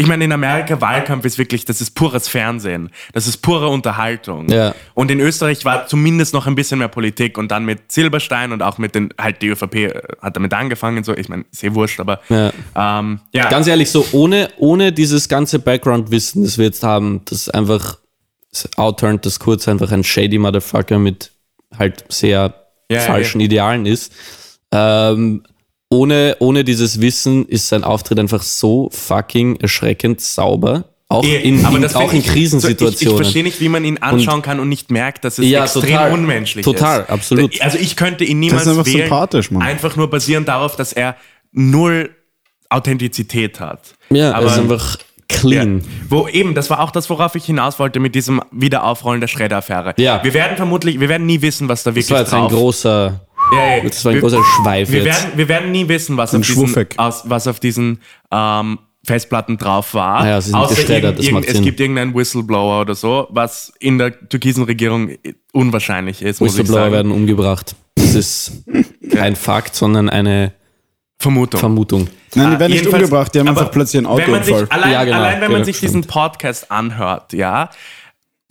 ich meine, in Amerika Wahlkampf ist wirklich, das ist pures Fernsehen. Das ist pure Unterhaltung. Ja. Und in Österreich war zumindest noch ein bisschen mehr Politik und dann mit Silberstein und auch mit den, halt die ÖVP äh, hat damit angefangen, so, ich meine, sehr wurscht, aber Ja. ähm, ja. Ganz ehrlich, so ohne, ohne dieses ganze Background-Wissen, das wir jetzt haben, das einfach das outturnt, dass Kurz einfach ein shady Motherfucker mit halt sehr Ja, falschen Idealen ist. Ähm, ohne, ohne dieses Wissen ist sein Auftritt einfach so fucking erschreckend sauber. Auch in, aber in, das auch in ich- So, ich, ich Krisensituationen. verstehe nicht, wie man ihn anschauen kann und nicht merkt, dass es Ja, extrem total. unmenschlich Total, ist. absolut. Also ich könnte ihn niemals Das ist einfach wählen, sympathisch, Mann. einfach nur basierend darauf, dass er null Authentizität hat. ja, aber er ist einfach clean. Ja. Wo eben, das war auch das, worauf ich hinaus wollte mit diesem Wiederaufrollen der Schredder-Affäre. Ja. Wir werden vermutlich, wir werden nie wissen, was da wirklich Das war jetzt ein drauf großer, ja, ja. das war ein wir, großer Schweif wir jetzt. werden, wir werden nie wissen, was Ein auf diesen, aus, was auf diesen ähm, Festplatten drauf war. Naja, sie sind geschreddert, das macht es Sinn. gibt irgendeinen Whistleblower oder so, was in der türkisen Regierung unwahrscheinlich ist, muss ich Whistleblower sagen. werden umgebracht. Das ist kein Fakt, sondern eine Vermutung. Vermutung. Nein, die Ah, werden nicht jedenfalls- umgebracht, die haben einfach plötzlich einen wenn man sich, Autounfall. allein, Ja, genau. allein wenn man Ja, sich stimmt. diesen Podcast anhört, ja,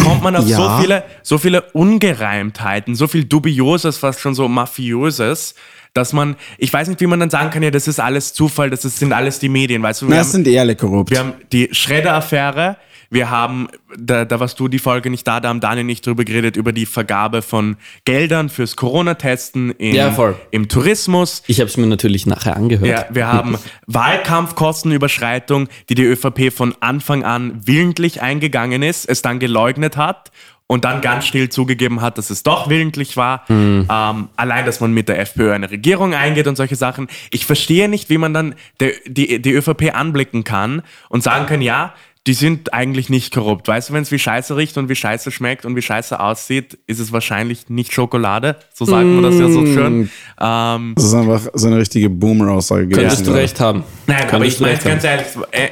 kommt man auf Ja. so viele, so viele Ungereimtheiten, so viel Dubioses, fast schon so Mafiöses, dass man, ich weiß nicht, wie man dann sagen kann, ja, das ist alles Zufall, das ist, sind alles die Medien, weißt du? wir Na, haben- sind eh alle korrupt. wir haben die Schredder-Affäre. Wir haben, da, da warst du die Folge nicht da, da haben Daniel nicht drüber geredet, über die Vergabe von Geldern fürs Corona-Testen im, Ja, im Tourismus. Ich habe es mir natürlich nachher angehört. Ja, wir haben Wahlkampfkostenüberschreitung, die die ÖVP von Anfang an willentlich eingegangen ist, es dann geleugnet hat und dann ganz still zugegeben hat, dass es doch willentlich war. Ähm, allein, dass man mit der FPÖ eine Regierung eingeht und solche Sachen. Ich verstehe nicht, wie man dann die, die ÖVP anblicken kann und sagen kann, ja, die sind eigentlich nicht korrupt. Weißt du, wenn es wie Scheiße riecht und wie Scheiße schmeckt und wie Scheiße aussieht, ist es wahrscheinlich nicht Schokolade. So sagt man das ja so schön. Ähm, Das ist einfach so eine richtige Boomer-Aussage gewesen. Könntest du recht haben. Nein, aber Könntest ich du meine recht ganz ehrlich, äh,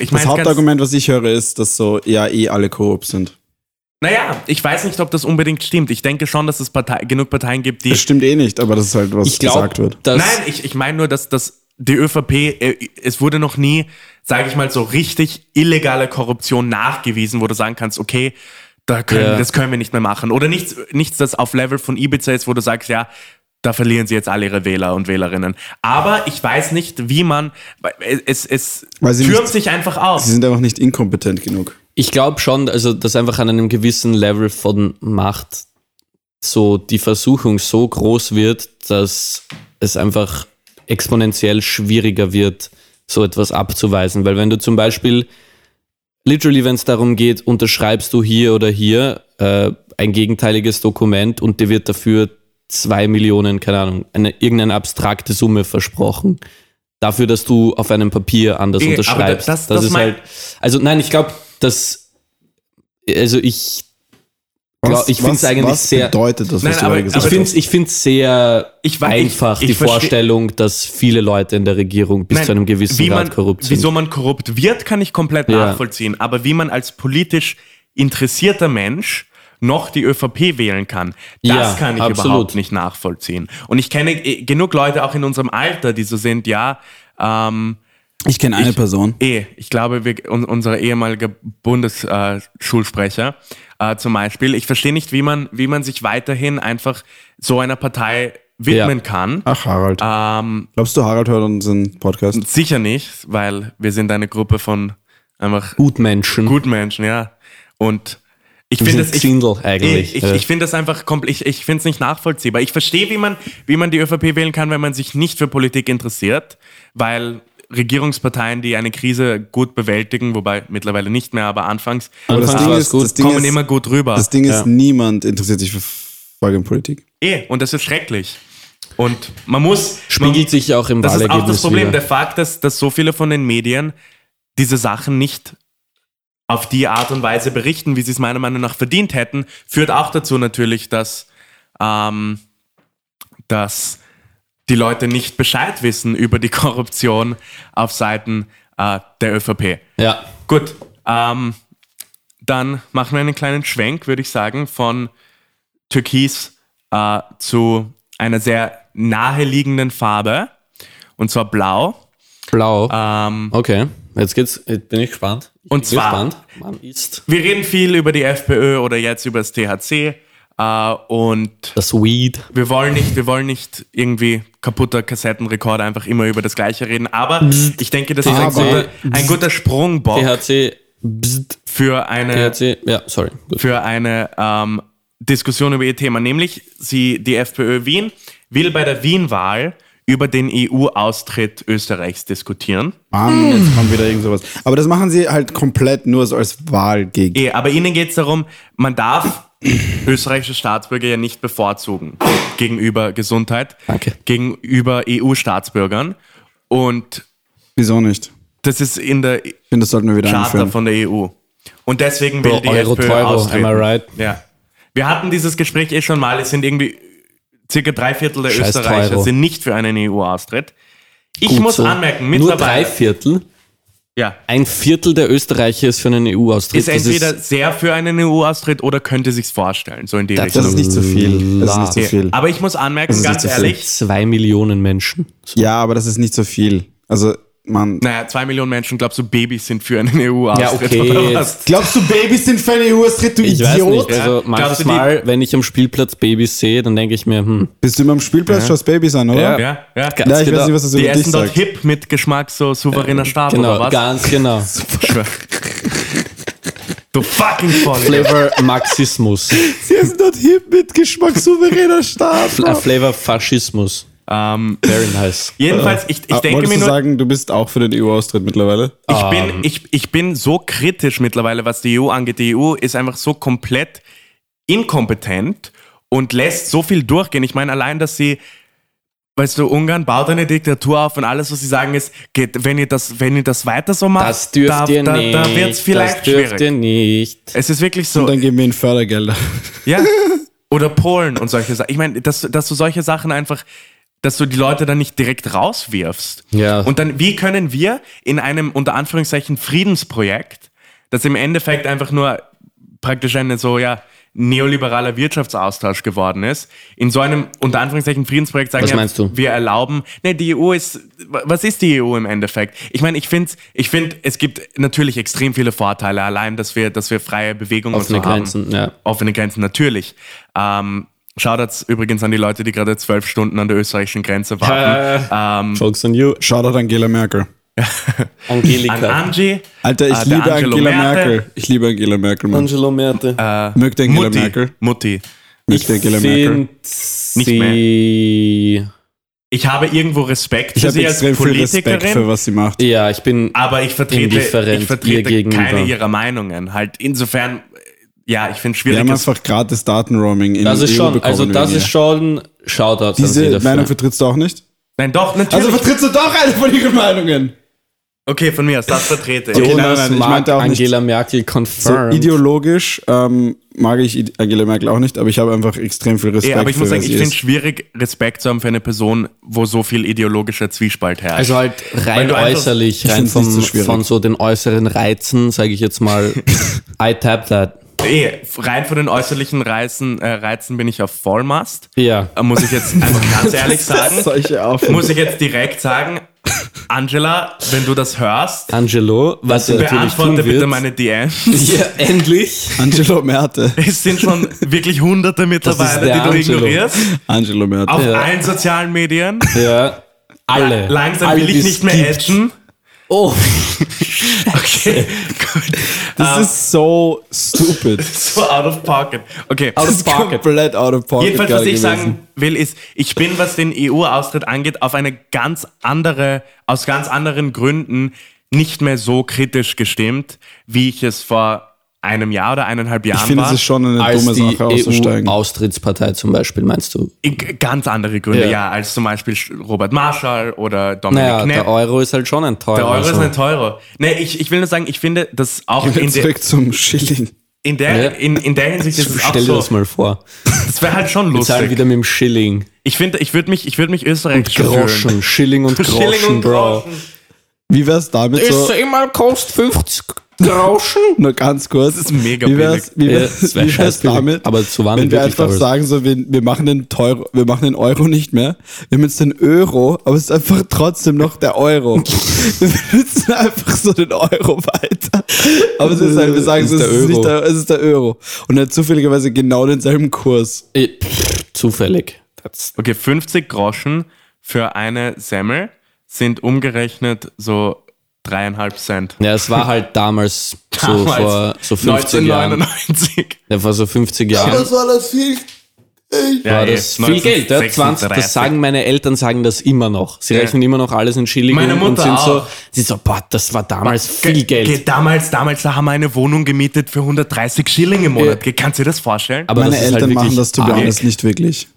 ich Das Hauptargument, was ich höre, ist, dass so, ja, eh alle korrupt sind. naja, ich weiß nicht, ob das unbedingt stimmt. Ich denke schon, dass es Partei, genug Parteien gibt, die. Das stimmt eh nicht, aber das ist halt, was Ich glaube, gesagt wird. Nein, ich, ich meine nur, dass, dass die ÖVP, äh, es wurde noch nie, sage ich mal, so richtig illegale Korruption nachgewiesen, wo du sagen kannst, okay, da können, Ja. das können wir nicht mehr machen. Oder nichts, nichts, das auf Level von Ibiza ist, wo du sagst, ja, da verlieren sie jetzt alle ihre Wähler und Wählerinnen. Aber ich weiß nicht, wie man, weil es, es Weil sie türmt nicht- sich einfach aus. Sie sind einfach nicht inkompetent genug. ich glaube schon, also dass einfach an einem gewissen Level von Macht so die Versuchung so groß wird, dass es einfach exponentiell schwieriger wird, so etwas abzuweisen. Weil wenn du zum Beispiel, literally, wenn es darum geht, unterschreibst du hier oder hier äh, ein gegenteiliges Dokument und dir wird dafür zwei Millionen, keine Ahnung, eine, irgendeine abstrakte Summe versprochen. Dafür, dass du auf einem Papier anders unterschreibst. das- das, das ist mein- halt. Also nein, ich glaube, dass. Also ich. Glaub, ich finde es was, eigentlich was sehr. bedeutet das, was Nein, du aber- gerade Ich gesagt finde es sehr Ich weiß- einfach, ich- die ich versteh- Vorstellung, dass viele Leute in der Regierung bis Nein, zu einem gewissen wie Grad man, korrupt sind. Wieso man korrupt wird, kann ich komplett Ja. nachvollziehen. Aber wie man als politisch interessierter Mensch noch die ÖVP wählen kann. Das Ja, kann ich absolut. überhaupt nicht nachvollziehen. Und ich kenne äh, genug Leute auch in unserem Alter, die so sind, ja, ähm, Ich kenne eine Person. Eh, ich glaube, wir, un, unser ehemaliger Bundesschulsprecher äh, äh, zum Beispiel, ich verstehe nicht, wie man, wie man sich weiterhin einfach so einer Partei widmen Ja. kann. Ach, Harald. Ähm, Glaubst du, Harald hört unseren Podcast? sicher nicht, weil wir sind eine Gruppe von einfach Gutmenschen. Gutmenschen, ja. Und ich finde das, ich, eigentlich. ich, Ja. ich finde das einfach komplett, ich, ich finde es nicht nachvollziehbar. Ich verstehe, wie man, wie man die ÖVP wählen kann, wenn man sich nicht für Politik interessiert, weil Regierungsparteien, die eine Krise gut bewältigen, wobei mittlerweile nicht mehr, aber anfangs, Aber das Anfangs Ding ist, gut. das Ding kommen ist, immer gut rüber. das Ding ist Ja. niemand interessiert sich für Folgenpolitik. eh, und das ist schrecklich. Und man muss. Spiegelt man, sich auch im Das ist auch das Problem, wieder. der Fakt, dass, dass so viele von den Medien diese Sachen nicht auf die Art und Weise berichten, wie sie es meiner Meinung nach verdient hätten, führt auch dazu natürlich, dass, ähm, dass die Leute nicht Bescheid wissen über die Korruption auf Seiten äh, der ÖVP. Ja. Gut, ähm, dann machen wir einen kleinen Schwenk, würde ich sagen, von Türkis äh, zu einer sehr naheliegenden Farbe, und zwar blau. Blau. Ähm, Okay. Jetzt geht's. Jetzt bin ich gespannt. Ich Und bin zwar- gespannt. Man ist wir reden viel über die FPÖ oder jetzt über das THC äh, und das Weed. wir wollen nicht, wir wollen nicht irgendwie kaputter Kassettenrekorder einfach immer über das Gleiche reden, aber ich denke, das ist ein guter, ein guter Sprungbock THC. Für eine THC. Ja, sorry. Gut. für eine ähm, Diskussion über ihr Thema. Nämlich, sie, die FPÖ Wien will bei der Wien-Wahl über den EU-Austritt Österreichs diskutieren. Mann, jetzt kommt wieder irgend sowas. Aber das machen sie halt komplett nur so als Wahlgegner. Eh, aber ihnen geht es darum, man darf österreichische Staatsbürger ja nicht bevorzugen gegenüber Gesundheit, Danke. gegenüber EU-Staatsbürgern. Und Wieso nicht? das ist in der Ich finde, das sollten wir wieder Charta einführen. von der EU. Und deswegen will Bro, die Euro, FPÖ Teuro, austreten. am I right? Ja. Wir hatten dieses Gespräch eh schon mal. Es sind irgendwie circa drei Viertel der Scheiß Österreicher Teuro. sind nicht für einen EU-Austritt. Ich Gut muss so. anmerken, Nur drei mittlerweile Viertel. Ja, Ein Viertel der Österreicher ist für einen EU-Austritt. ist entweder sehr für einen EU-Austritt oder könnte sich's vorstellen, so in die Das Das Richtung. ist nicht so viel. Das ist nicht so viel. Aber ich muss anmerken, Das ist ganz so ehrlich, zwei Millionen Menschen. Ja, aber das ist nicht so viel. Also, man. naja, zwei Millionen Menschen, glaubst du, Babys sind für einen EU-Austritt Ja, okay? Glaubst du, Babys sind für eine EU-Austritt, du Ich weiß nicht. Also Ja. manches Glaubst du, die- Mal, wenn ich am Spielplatz Babys sehe, dann denke ich mir, hm, Bist du immer am Spielplatz, schaust Babys an, oder? Ja. Ja, ja. Ganz Ja, ich genau. weiß nicht, was das Die über dich essen dort sagt. hip mit Geschmack so souveräner Staat genau, oder was? ganz genau. Du fucking Vollidiot. Flavor Marxismus. Sie essen dort hip mit Geschmack souveräner Staat. Äh, Flavor Faschismus. Ähm, Very nice. jedenfalls, ich, ich Ah, denke mir du nur, sagen, du bist auch für den EU-Austritt mittlerweile? ich, bin, ich, ich bin so kritisch mittlerweile, was die EU angeht. Die EU ist einfach so komplett inkompetent und lässt so viel durchgehen. Ich meine, allein, dass sie, weißt du, Ungarn baut eine Diktatur auf und alles, was sie sagen, ist, geht, wenn ihr das, wenn ihr das weiter so macht, Das dürft da, ihr da, nicht. da wird es vielleicht das dürft schwierig. ihr nicht. Es ist wirklich so. Und dann geben wir ihnen Fördergelder. Ja. Oder Polen und solche Sachen. Ich meine, dass, dass du solche Sachen einfach, dass du die Leute dann nicht direkt rauswirfst. Ja. Und dann, wie können wir in einem unter Anführungszeichen Friedensprojekt, das im Endeffekt einfach nur praktisch eine so, ja, neoliberaler Wirtschaftsaustausch geworden ist, in so einem unter Anführungszeichen Friedensprojekt sagen, Was meinst du? wir erlauben, ne, die EU ist, was ist die EU im Endeffekt? Ich meine, ich finde, ich find, es gibt natürlich extrem viele Vorteile, allein, dass wir, dass wir freie Bewegung und Offene so haben. Grenzen, ja. Offene Grenzen, natürlich. Ähm, Shoutouts übrigens an die Leute, die gerade zwölf Stunden an der österreichischen Grenze warten. ähm, Jokes on you. Shoutout Angela Merkel. an Angelika. Angie. Alter, ich äh, liebe Angelo Angela Merte, Merkel. Ich liebe Angela Merkel, Mann. Angelo Merte. Äh, Mögt ihr Angela Mutti. Merkel? Mutti. Mögt ihr Angela Merkel? find sie... Ich habe irgendwo Respekt Ich für habe sie als extrem viel Respekt Politikerin. für was sie macht. Ja, ich bin... aber ich vertrete, ich vertrete keine ihrer Meinungen. Halt insofern, ja, ich finde Wir schwierig. haben dass- einfach gratis Datenroaming in Das ist EU schon, bekommen also das wegen ist schon sie Diese dafür. Meinung vertrittst du auch nicht? Nein, doch, natürlich. Also vertrittst du doch eine von ihren Meinungen. okay, von mir aus, das vertrete ich. Okay, nein, Jonas nein, ich mag meinte auch nicht- Angela Merkel So confirmed. ideologisch ähm, mag ich Angela Merkel auch nicht, aber ich habe einfach extrem viel Respekt Ja, aber ich muss sagen, ich finde es schwierig, Respekt zu haben für eine Person, wo so viel ideologischer Zwiespalt herrscht. also halt rein äußerlich, Ich rein nicht vom, so von so den äußeren Reizen, sage ich jetzt mal, I tap that. Eh, rein von den äußerlichen Reizen, äh, Reizen bin ich auf Vollmast. Ja. Äh, Muss ich jetzt einfach ganz ehrlich sagen. Muss ich jetzt direkt sagen, Angela, wenn du das hörst, Angelo, was er natürlich tun wird. bitte meine DMs. Ja, endlich. Angelo Merte. Es sind schon wirklich hunderte mittlerweile, die du Angelo. ignorierst. Angelo Merte. Auf Ja. allen sozialen Medien. Ja. Alle. Langsam Alle, will ich nicht mehr gibt. edgen. Oh, Okay, gut. Das Ähm, ist so stupid. so out of pocket. Okay. Out of pocket. komplett out of pocket. Jedenfalls, was ich gewesen. sagen will, ist, ich bin, was den EU-Austritt angeht, auf eine ganz andere, aus ganz anderen Gründen nicht mehr so kritisch gestimmt, wie ich es vor einem Jahr oder eineinhalb Jahren Ich finde, war. es ist schon eine als dumme die Sache auszusteigen. EU-Austrittspartei zum Beispiel, meinst du? Ich- ganz andere Gründe, Ja. ja. als zum Beispiel Robert Marschall oder Dominik Naja, Knepp. der Euro ist halt schon ein teurer. Der Euro ist also. ein Euro. Nee, ich, ich will nur sagen, ich finde, dass auch in, der Zurück zum Schilling. in, der, Ja. in, in der Hinsicht ist es auch Stell dir so. das mal vor. Das wäre halt schon Wir zahlen lustig. wieder mit dem Schilling. Ich finde, ich würde mich, ich würde mich österreichisch Groschen. fühlen. Schilling und Groschen, Schilling und Bro. Groschen. Wie wär's damit so? einmal kostet 50 Groschen. Nur ganz kurz. Das ist mega wie wär's, wie Ja, wär's, das wär wie wär's billig. damit, Aber zu wann wenn wir einfach damals? sagen, so, wir, wir, machen den Teuro, wir machen den Euro nicht mehr, wir haben jetzt den Euro, aber es ist einfach trotzdem noch der Euro. wir benutzen einfach so den Euro weiter. Aber es ist halt, wir sagen, Das es ist ist, der nicht Euro. der, es ist der Euro. Und er hat zufälligerweise genau denselben Kurs. Pff, Zufällig. Das, Okay, 50 Groschen für eine Semmel sind umgerechnet so dreieinhalb Cent. ja, es war halt damals, so Damals, vor so 50 Jahren. 1999. Ja, vor so 50 Jahren war das viel. Ja, war eh, das viel Geld. Ja? 20, 1936. das sagen meine Eltern, sagen das immer noch. Sie Ja. rechnen immer noch alles in Schilling Meine und Mutter sind so, auch. sie so, boah, das war damals Ge- viel Geld. ge- damals, damals, da haben wir eine Wohnung gemietet für 130 Schilling im Monat. Ge- Kannst du dir das vorstellen? Aber Meine das halt Eltern wirklich machen das to be arg. honest nicht wirklich.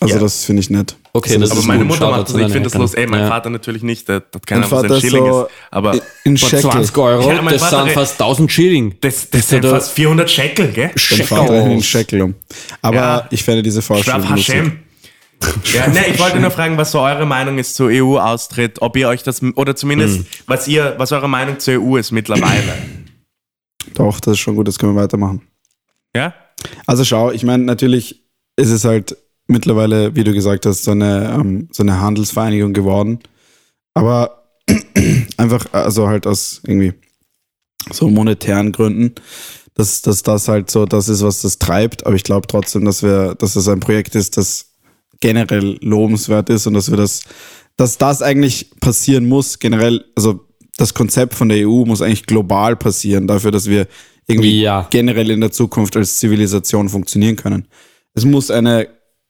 Also Ja. das finde ich nett. Okay, also das aber ist meine gut. Mutter macht das, zu ich finde das los. Ey, mein Ja. Vater natürlich nicht, der hat keine Ahnung, was ein ist Schilling so ist. Aber in Boah, Shekel. 20 Euro, Ja, das Vater- sind fast 1000 Schilling. das, das sind da- fast 400 Shekel, gell? Shekel um. Aber Ja. ich fände diese Vorstellung. Hashem. Ja, ne, ich wollte nur fragen, was so eure Meinung ist zur EU-Austritt, ob ihr euch das, oder zumindest, was ihr, was eure Meinung zur EU ist mittlerweile. Doch, das ist schon gut, das können wir weitermachen. Ja? Also schau, ich meine, natürlich ist es halt mittlerweile, wie du gesagt hast, so eine, ähm, so eine Handelsvereinigung geworden. Aber einfach, also halt aus irgendwie so monetären Gründen, dass, dass das halt so das ist, was das treibt. Aber ich glaube trotzdem, dass wir, dass das ein Projekt ist, das generell lobenswert ist und dass wir das, dass das eigentlich passieren muss, generell, also das Konzept von der EU muss eigentlich global passieren, dafür, dass wir irgendwie Ja. generell in der Zukunft als Zivilisation funktionieren können. Es muss eine,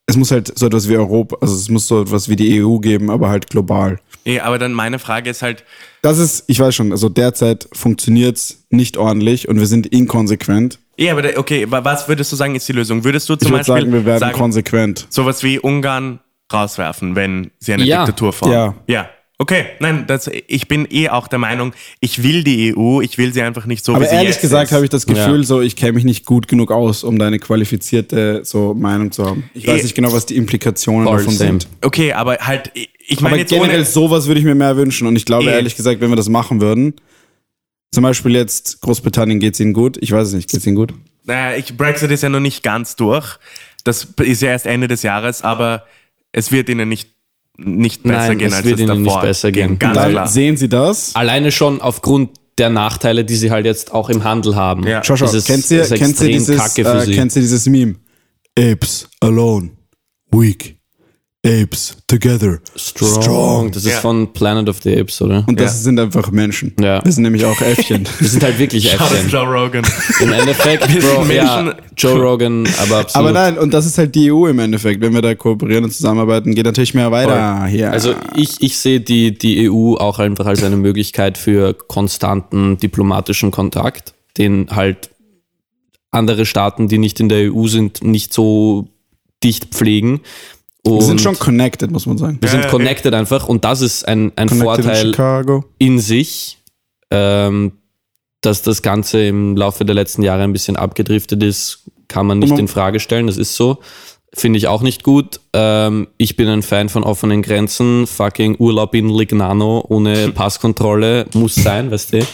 es muss halt so etwas wie Europa, also es muss so etwas wie die EU geben, aber halt global. Ja, aber dann meine Frage ist halt, Das ist, ich weiß schon, also derzeit funktioniert's nicht ordentlich und wir sind inkonsequent. ja, aber der- okay, wa- was würdest du sagen, ist die Lösung? Würdest du Ich zum würde Beispiel sagen, wir werden sagen, konsequent. sowas wie Ungarn rauswerfen, wenn sie eine Ja. Diktatur formen? Ja. Ja. Okay, nein, das, ich bin eh auch der Meinung, ich will die EU, ich will sie einfach nicht so, wie Aber sie ehrlich jetzt gesagt habe ich das Gefühl, Ja. so ich kenne mich nicht gut genug aus, um da eine qualifizierte so Meinung zu haben. Ich weiß Eh. nicht genau, was die Implikationen Voll davon same. sind. Okay, aber halt, ich- ich meine Aber jetzt generell ohne, sowas würde ich mir mehr wünschen. Und ich glaube, Eh. ehrlich gesagt, wenn wir das machen würden, zum Beispiel jetzt Großbritannien geht's ihnen gut. Ich weiß es nicht, geht's ihnen gut? naja, ich, Brexit ist ja noch nicht ganz durch. Das ist ja erst Ende des Jahres, aber es wird ihnen nicht, nicht besser Nein, gehen, es als wird es ihnen davor nicht besser gehen. Ganz Dann klar. sehen Sie das. Alleine schon aufgrund der Nachteile, die sie halt jetzt auch im Handel haben. Ja. Schau, schau, Das ist- kennt ihr, das ist kennt ihr dieses, kacke für äh, sie. kennt ihr dieses Meme? Apes alone, weak. Apes together, Strong. Das ist Ja. von Planet of the Apes, oder? Und das Ja. sind einfach Menschen. Ja. Das sind nämlich auch Äffchen. Das sind halt wirklich Äffchen. Joe Rogan. Im Endeffekt, Wir sind Bro, ja, Menschen. Joe Rogan, aber absolut. Aber nein, und das ist halt die EU im Endeffekt. Wenn wir da kooperieren und zusammenarbeiten, geht natürlich mehr weiter. Hier. Also ich, ich sehe die, die EU auch einfach als eine Möglichkeit für konstanten diplomatischen Kontakt, den halt andere Staaten, die nicht in der EU sind, nicht so dicht pflegen. Und wir sind schon connected, muss man sagen. wir sind connected einfach und das ist ein, ein Connected in Vorteil Chicago. in sich, ähm, dass das Ganze im Laufe der letzten Jahre ein bisschen abgedriftet ist, kann man nicht Man- in Frage stellen. Das ist so. Finde ich auch nicht gut. Ähm, ich bin ein Fan von offenen Grenzen. Fucking Urlaub in Lignano ohne Passkontrolle muss sein, weißt du.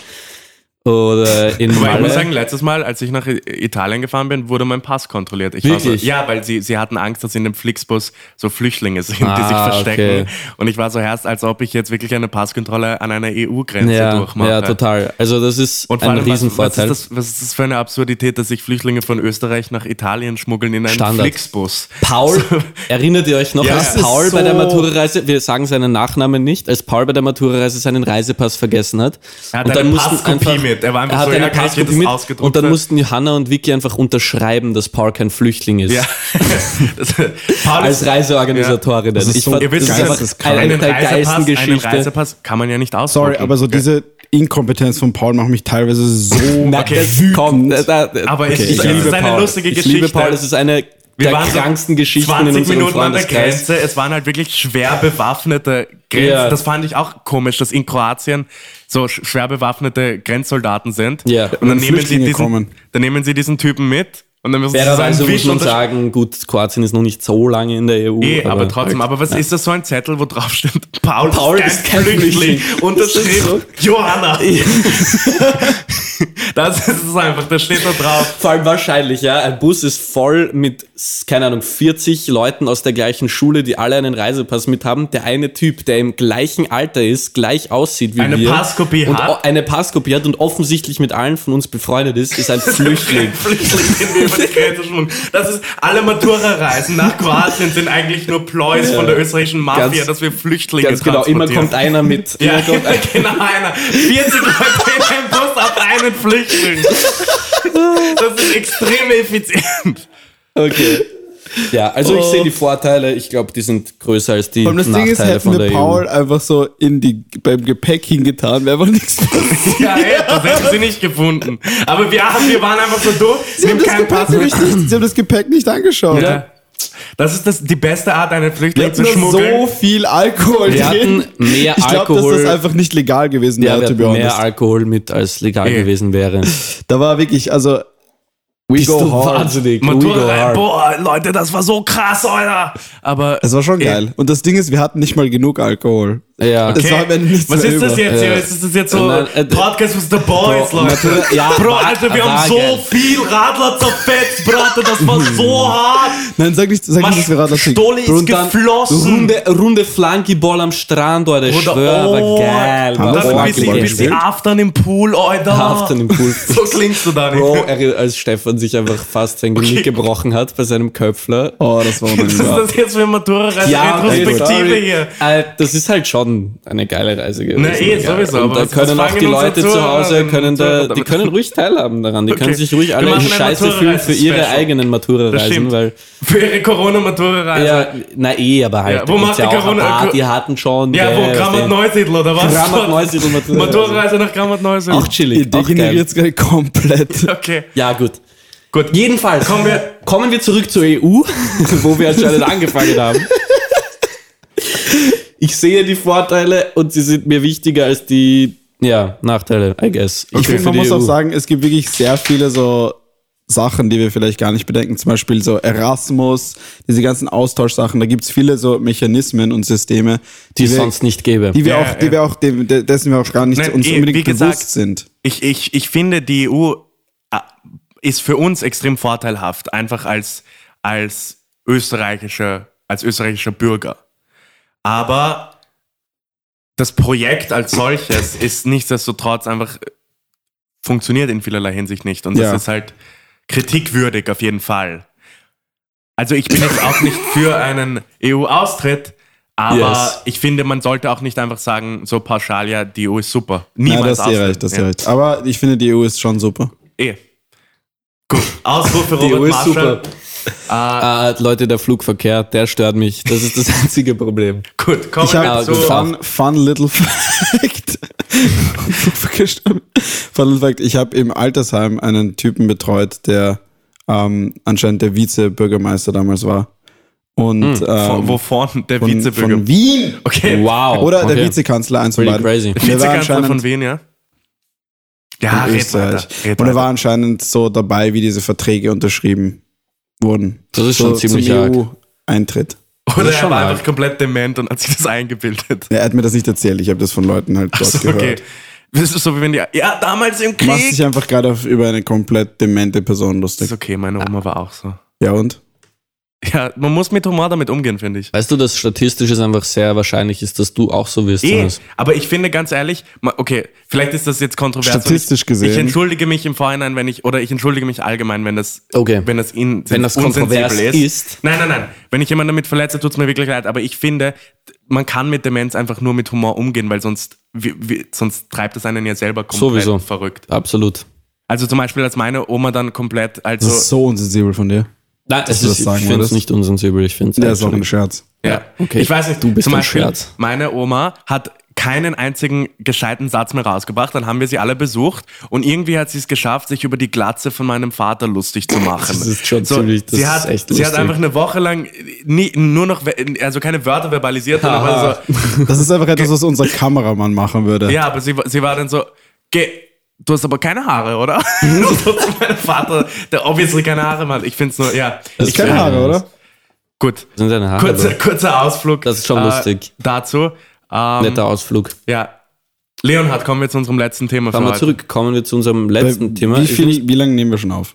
Oder in Aber ich muss Malle. sagen, letztes Mal, als ich nach Italien gefahren bin, wurde mein Pass kontrolliert. Ich war Wirklich? So, ja, weil sie, sie hatten Angst, dass in dem Flixbus so Flüchtlinge sind, die sich Ah, verstecken. okay. Und ich war so erst, als ob ich jetzt wirklich eine Passkontrolle an einer EU-Grenze ja, durchmache. ja, total. Also das ist Und ein allem, was, was, Riesenvorteil. ist das, was ist das für eine Absurdität, dass sich Flüchtlinge von Österreich nach Italien schmuggeln in einen Standard. Flixbus? Paul, erinnert ihr euch noch, Ja, als Paul ist bei der so- Maturareise, wir sagen seinen Nachnamen nicht, als Paul bei der Maturareise seinen Reisepass vergessen hat. Er hat eine Passkopie mit. Er war einfach er hat so, ja, eine kann ich das mit ausgedruckt und dann mussten Johanna und Vicky einfach unterschreiben, dass Paul kein Flüchtling ist. Ja. das, Paul Als ist- Reiseorganisatorinnen. Das ist ich so fand, Ihr wisst, das ist einen, einfach geisteskrank. eine einen, der Reisepass, geilsten einen Geschichten. Reisepass kann man ja nicht ausdrucken. Sorry, aber so diese Inkompetenz von Paul macht mich teilweise so Okay. das kommt. Da, da, Aber ich- ich, ich- liebe es ist eine Paul. lustige ich Geschichte. liebe Paul, es ist eine Wir der kranksten Geschichten in 20 unserem Minuten an der. Grenze. Es waren halt wirklich schwer bewaffnete Grenzen. Ja. Das fand ich auch komisch, dass in Kroatien so sch- schwer bewaffnete Grenzsoldaten sind. Ja. Und dann Und nehmen, sie Flüchtlinge diesen, kommen. dann nehmen sie diesen Typen mit und dann müssen sie Fairerweise seinen muss man sagen, gut, Kroatien ist noch nicht so lange in der EU. Eh, aber, trotzdem, aber was ist das so ein Zettel, wo drauf steht, Paul, Paul ist kein Flüchtling, Flüchtling. Ist so- Johanna. das ist es einfach, da steht da drauf. Vor allem wahrscheinlich, ja. Ein Bus ist voll mit, keine Ahnung, 40 Leuten aus der gleichen Schule, die alle einen Reisepass mit haben. Der eine Typ, der im gleichen Alter ist, gleich aussieht wie Eine wir. Passkopie und hat. eine Passkopie hat und offensichtlich mit allen von uns befreundet ist, ist ein Flüchtling. Flüchtling, den wir über die Grenze schmuggeln. Das ist, alle Matura-Reisen nach Kroatien sind eigentlich nur Ploys von der österreichischen Mafia, Ganz- dass wir Flüchtlinge Ganz genau, immer kommt einer mit. Ja, Immer kommt immer genau einer. 40 Leute in einem Bus auf einen Flüchtling. Das ist extrem effizient. Okay. Ja, also ich sehe die Vorteile, ich glaube, die sind größer als die Und das Ding ist, hätten von wir der E Paul einfach so in die, beim Gepäck hingetan, wäre einfach nichts passiert. Ja, ey, das hätten sie nicht gefunden. Aber wir, wir waren einfach so doof. Sie haben, das keinen Gepäck mit. nicht, sie haben das Gepäck nicht angeschaut. Ja. Das ist das, die beste Art, einen Flüchtling zu schmuggeln. so viel Alkohol Wir drin. hatten mehr ich glaube, dass Alkohol. das einfach nicht legal gewesen Ja, wäre, wir to be hatten mehr honest. Alkohol mit, als legal Eh. gewesen wäre. Da war wirklich, also, we Bist go du hard. wahnsinnig. We go Matura, hard. boah, Leute, das war so krass, Alter. Aber Es war schon geil. Und das Ding ist, wir hatten nicht mal genug Alkohol. Ja. Nichts Was ist das jetzt hier? Ja. Ist das jetzt so Nein, äh, Podcast with the Boys, Bro, Leute? Ja, Bro, Alter, wir haben so viel Radler zerfetzt, Bratte, das war so hart. Nein, sag nicht, sag nicht, dass wir Radler schicken. Stolli ist Und dann geflossen. Runde, Runde Flankyball am Strand, Alter. Ich Oder, schwör, war geil. Haben Dann Flankyball bis sie, ordentlich. bis sie gespielt? aftern im Pool, Alter. Aftern im Pool. So klingst du da nicht. Bro, er, als Stefan sich einfach fast sein Genick Okay. gebrochen hat bei seinem Köpfler. Oh, das war Was ist unangenehm. das jetzt für eine Matura-Retrospektive hier? Äh, das ist halt schon eine geile Reise gewesen. Na, eh, sowieso, Und da können auch die Leute zu Hause, können da, die können ruhig teilhaben daran. Die Okay. können sich ruhig alle in Scheiße fühlen für ihre eigenen Matura-Reisen, weil, Für ihre Corona-Matura-Reise. ja, na eh, aber halt, Ja, wo macht ja die Corona- die hatten schon, Ja, wo? Grammat Neusiedl, oder was? Grammat Neusiedl Matura. Matura-Reise nach Grammat Neusiedl. Auch chillig, Ihr geil. degeneriert gerade komplett. Okay. Ja, gut. Gut. Jedenfalls, Kommen wir- kommen wir zurück zur EU, wo wir anscheinend angefangen haben. Ich sehe die Vorteile und sie sind mir wichtiger als die ja, Nachteile, I guess. Ich finde, man muss EU. auch sagen, es gibt wirklich sehr viele so Sachen, die wir vielleicht gar nicht bedenken. Zum Beispiel so Erasmus, diese ganzen Austauschsachen. Da gibt es viele so Mechanismen und Systeme, die es wir, sonst nicht gäbe. die wir Ja, auch, die ja. wir auch, dem, dessen wir auch gar nicht Nein, uns eh, unbedingt wie bewusst gesagt, sind. Ich, ich, ich finde, die EU äh, ist für uns extrem vorteilhaft, einfach als, als österreichischer, als österreichischer Bürger. Aber das Projekt als solches ist nichtsdestotrotz einfach äh, funktioniert in vielerlei Hinsicht nicht. Und Ja. das ist halt kritikwürdig auf jeden Fall. Also ich bin jetzt auch nicht für einen EU-Austritt, aber Yes. ich finde, man sollte auch nicht einfach sagen, so pauschal, ja, die EU ist super. Ja, Niemals das ist eh recht, das ist ja. eh recht. Aber ich finde, die EU ist schon super. Eh. Gut, Ausruf für Die Robert EU ist Marschall. super. Ah, Leute, der Flugverkehr, der stört mich. Das ist das einzige Problem. Gut, kommen Ich wir zu... fun, fun little fact. fun little fact. Ich habe im Altersheim einen Typen betreut, der ähm, anscheinend der Vizebürgermeister damals war. Und Von, ähm, wovon? Der von, Vizebürger. von Wien. Okay. Wow. Oder der okay. Vizekanzler, eins von beiden. crazy. Er war Vizekanzler anscheinend von Wien, ja? Ja, red Österreich. weiter. Red Und er weiter. war anscheinend so dabei, wie diese Verträge unterschrieben wurden. Das ist so schon ziemlich. EU-Eintritt. Oder ist er schon war arg. einfach komplett dement und hat sich das eingebildet. Er hat mir das nicht erzählt, ich habe das von Leuten halt dort So, gehört. okay. Das ist so wie wenn die, ja, damals im Du machst Krieg. dich einfach gerade über eine komplett demente Person lustig. ist okay, meine Oma war auch so. Ja und? Ja, man muss mit Humor damit umgehen, finde ich. Weißt du, dass statistisch es einfach sehr wahrscheinlich ist, dass du auch so wirst. Eh, aber ich finde ganz ehrlich, okay, vielleicht ist das jetzt kontrovers. Statistisch ich, gesehen. Ich entschuldige mich im Vorhinein, wenn ich, oder ich entschuldige mich allgemein, wenn das, Okay. wenn das, in, Wenn das kontrovers ist. Nein, nein, nein. Wenn ich jemanden damit verletze, tut es mir wirklich leid. Aber ich finde, man kann mit Demenz einfach nur mit Humor umgehen, weil sonst, wie, wie, sonst treibt es einen ja selber komplett Sowieso. verrückt. Absolut. Also zum Beispiel, als meine Oma dann komplett, also, Das ist so unsensibel von dir. Nein, es du ist, das sagen ich finde es nicht unsensibel. Ich finde Der ist auch ein Scherz. ja, okay. Ich weiß nicht, Du bist zum ein Beispiel, Scherz. meine Oma hat keinen einzigen gescheiten Satz mehr rausgebracht. Dann haben wir sie alle besucht und irgendwie hat sie es geschafft, sich über die Glatze von meinem Vater lustig zu machen. Das ist schon so, ziemlich- das sie ist hat, echt Sie hat lustig. einfach eine Woche lang nie, nur noch, also keine Wörter verbalisiert, sondern so, Das ist einfach etwas, was unser Kameramann machen würde. ja, aber sie, war- sie war dann so, geh, du hast aber keine Haare, oder? so zu meinem Vater, der obviously keine Haare hat. Ich finde es nur, ja. Das ich ist keine Haare, oder? Gut. sind deine Haare. Kurzer, kurzer Ausflug. Das ist schon äh, lustig. Dazu. Ähm, Netter Ausflug. Ja. Leonhard, kommen wir zu unserem letzten Thema Kommen wir heute. zurück, kommen wir zu unserem letzten Wie, Thema. Viel, wie lange nehmen wir schon auf?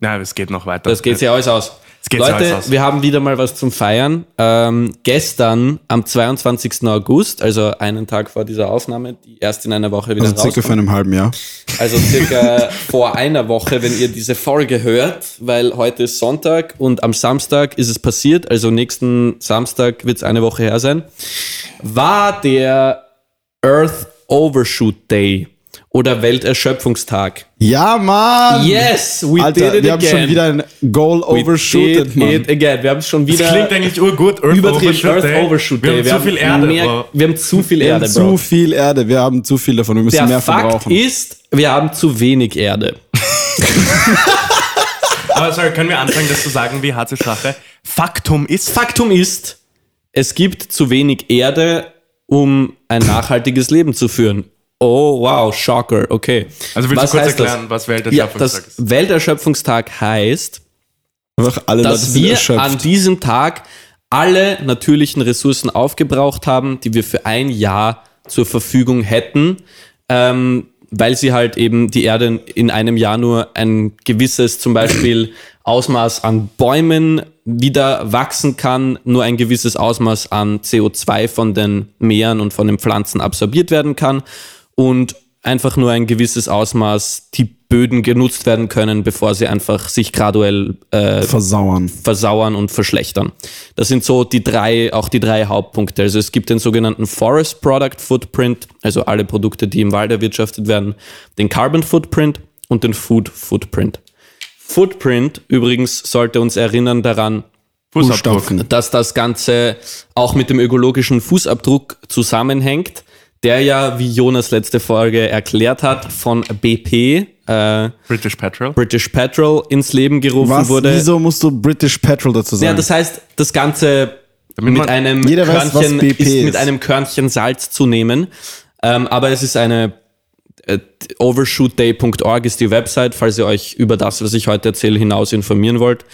Na, es geht noch weiter. Das geht ja alles aus. Es geht sich Leute, aus. wir haben wieder mal was zum Feiern. Ähm, gestern am 22. August, also einen Tag vor dieser Aufnahme, die erst in einer Woche wieder Also circa rauskommt. vor einem halben Jahr. Also circa vor einer Woche, wenn ihr diese Folge hört, weil heute ist Sonntag und am Samstag ist es passiert, also nächsten Samstag wird es eine Woche her sein, war der Earth Overshoot Day oder Welterschöpfungstag. Ja, Mann! Yes, we Alter, did it wir haben again. schon wieder ein Goal We overshooted, Mann. it again. Wir haben es schon das wieder klingt eigentlich urgut. Earth übertrieben. Overshoot Earth Day. Overshoot Wir Day. haben zu viel Erde, mehr. Wir haben zu viel Wir Erde, haben zu viel Erde. Wir haben zu viel davon. Wir müssen Der mehr Fakt verbrauchen. ist, wir haben zu wenig Erde. Aber sorry, können wir anfangen, das zu sagen wie harte Sache? Faktum ist, Faktum ist, es gibt zu wenig Erde, um ein nachhaltiges Leben zu führen. Oh, wow, Shocker, okay. Also willst du kurz heißt das? erklären, was Ja, Welterschöpfungstag das ist? Welterschöpfungstag heißt, dass wir erschöpft. an diesem Tag alle natürlichen Ressourcen aufgebraucht haben, die wir für ein Jahr zur Verfügung hätten, ähm, weil sie halt eben die Erde in einem Jahr nur ein gewisses zum Beispiel Ausmaß an Bäumen wieder wachsen kann, nur ein gewisses Ausmaß an CO2 von den Meeren und von den Pflanzen absorbiert werden kann und einfach nur ein gewisses Ausmaß die Böden genutzt werden können, bevor sie einfach sich graduell äh, Versauern. versauern und verschlechtern. Das sind so die drei, auch die drei Hauptpunkte. Also es gibt den sogenannten Forest Product Footprint, also alle Produkte, die im Wald erwirtschaftet werden, den Carbon Footprint und den Food Footprint. Footprint übrigens sollte uns erinnern daran, Fußabdruck. dass das Ganze auch mit dem ökologischen Fußabdruck zusammenhängt, der ja, wie Jonas letzte Folge erklärt hat, von BP, äh, British Petrol. British Petrol, ins Leben gerufen Was? wurde. Wieso musst du British Petrol dazu sagen? Ja, das heißt, das Ganze Damit mit einem, Jeder weiß, Körnchen, was BP ist mit ist. einem Körnchen Salz zu nehmen. Ähm, aber es ist eine äh, overshootday.org ist die Website, falls ihr euch über das, was ich heute erzähle, hinaus informieren wollt.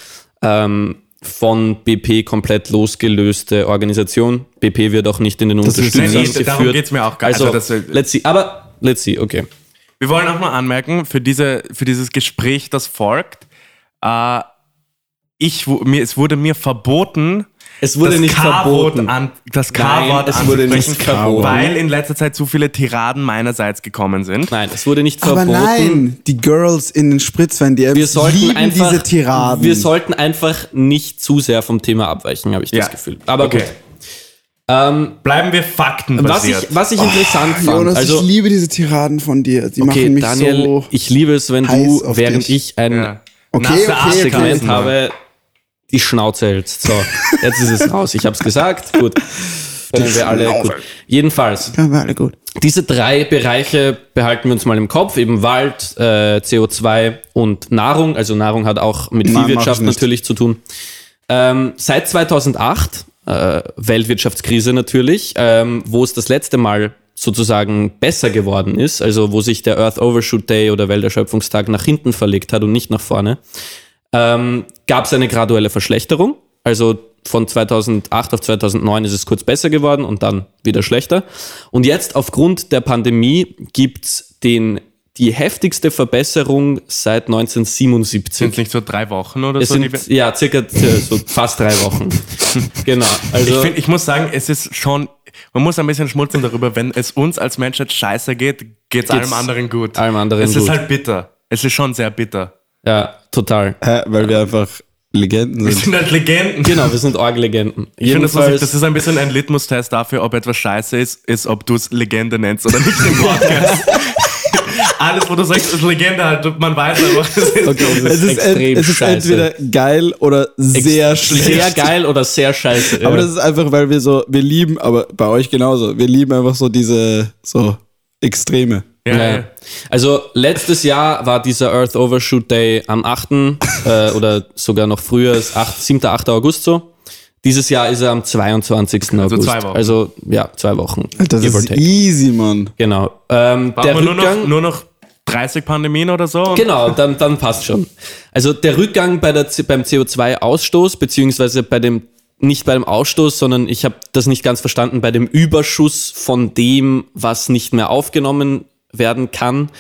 Ähm, von BP komplett losgelöste Organisation. BP wird auch nicht in den ist- Unterstützern nee, darum geführt. geht's mir auch gar- Also, also das- let's see. Aber let's see, okay. Wir wollen auch mal anmerken, für, diese, für dieses Gespräch, das folgt, äh, ich, mir, es wurde mir verboten, Es wurde das nicht verboten. An, das K-Wort es wurde nicht verboten. weil in letzter Zeit zu viele Tiraden meinerseits gekommen sind. Nein, es wurde nicht Aber verboten. nein, die Girls in den Spritzwein, die wir sollten lieben einfach, diese Tiraden. Wir sollten einfach nicht zu sehr vom Thema abweichen, habe ich Ja. das Gefühl. Aber Okay. gut. Ähm, Bleiben wir was ich, faktenbasiert. was ich interessant fand, Jonas, also ich liebe diese Tiraden von dir. Die okay, machen mich Daniel, so. ich liebe es, wenn du, während dich. ich ein ja. Okay, Nasse okay. Segment habe, die Schnauze hältst. So, jetzt ist es raus. Ich habe es gesagt. Gut. Können wir alle. Gut. Jedenfalls, Ja, war alle gut. diese drei Bereiche behalten wir uns mal im Kopf, eben Wald, äh, CO2 und Nahrung. Also Nahrung hat auch mit Nein, Viehwirtschaft natürlich zu tun. Ähm, seit 2008, äh, Weltwirtschaftskrise natürlich, ähm, wo es das letzte Mal sozusagen besser geworden ist, also wo sich der Earth Overshoot Day oder Welterschöpfungstag nach hinten verlegt hat und nicht nach vorne, ähm, gab es eine graduelle Verschlechterung. Also von 2008 auf 2009 ist es kurz besser geworden und dann wieder schlechter. Und jetzt aufgrund der Pandemie gibt's den die heftigste Verbesserung seit 1977. Sind es nicht so drei Wochen oder Es so? sind ja circa äh, so fast drei Wochen. genau. Also ich, find, ich muss sagen, es ist schon, man muss ein bisschen schmunzeln darüber, wenn es uns als Menschheit scheiße geht, geht es allem anderen gut. allem anderen es gut. ist halt bitter. Es ist schon sehr bitter. ja, total. Hä, weil wir einfach Legenden Wir sind. sind halt Legenden. Genau, wir sind Org-Legenden. Ich finde das, das ist ein bisschen ein Litmus-Test dafür, ob etwas scheiße ist, ist, ob du es Legende nennst oder nicht im Podcast. Alles, wo du sagst, ist Legende halt, man weiß einfach, es ist okay, es Es ist, ist, extrem ent, es ist scheiße. entweder geil oder sehr schlecht. sehr geil oder sehr scheiße. Aber ja. das ist einfach, weil wir so, wir lieben, aber bei euch genauso, wir lieben einfach so diese, so Extreme. ja, Ja. ja. Also letztes Jahr war dieser Earth Overshoot Day am 8. äh, oder sogar noch früher, ist 8, 7. 8. August so. Dieses Jahr ist er am 22. August. zwei Wochen. Also ja, zwei Wochen. Das give ist easy, Mann. Genau. Ähm, der man nur Rückgang, noch, nur noch 30 Pandemien oder so? Genau, dann, dann passt schon. Also der Rückgang bei der, beim CO2-Ausstoß, beziehungsweise bei dem, nicht bei dem Ausstoß, sondern ich habe das nicht ganz verstanden, bei dem Überschuss von dem, was nicht mehr aufgenommen werden kann,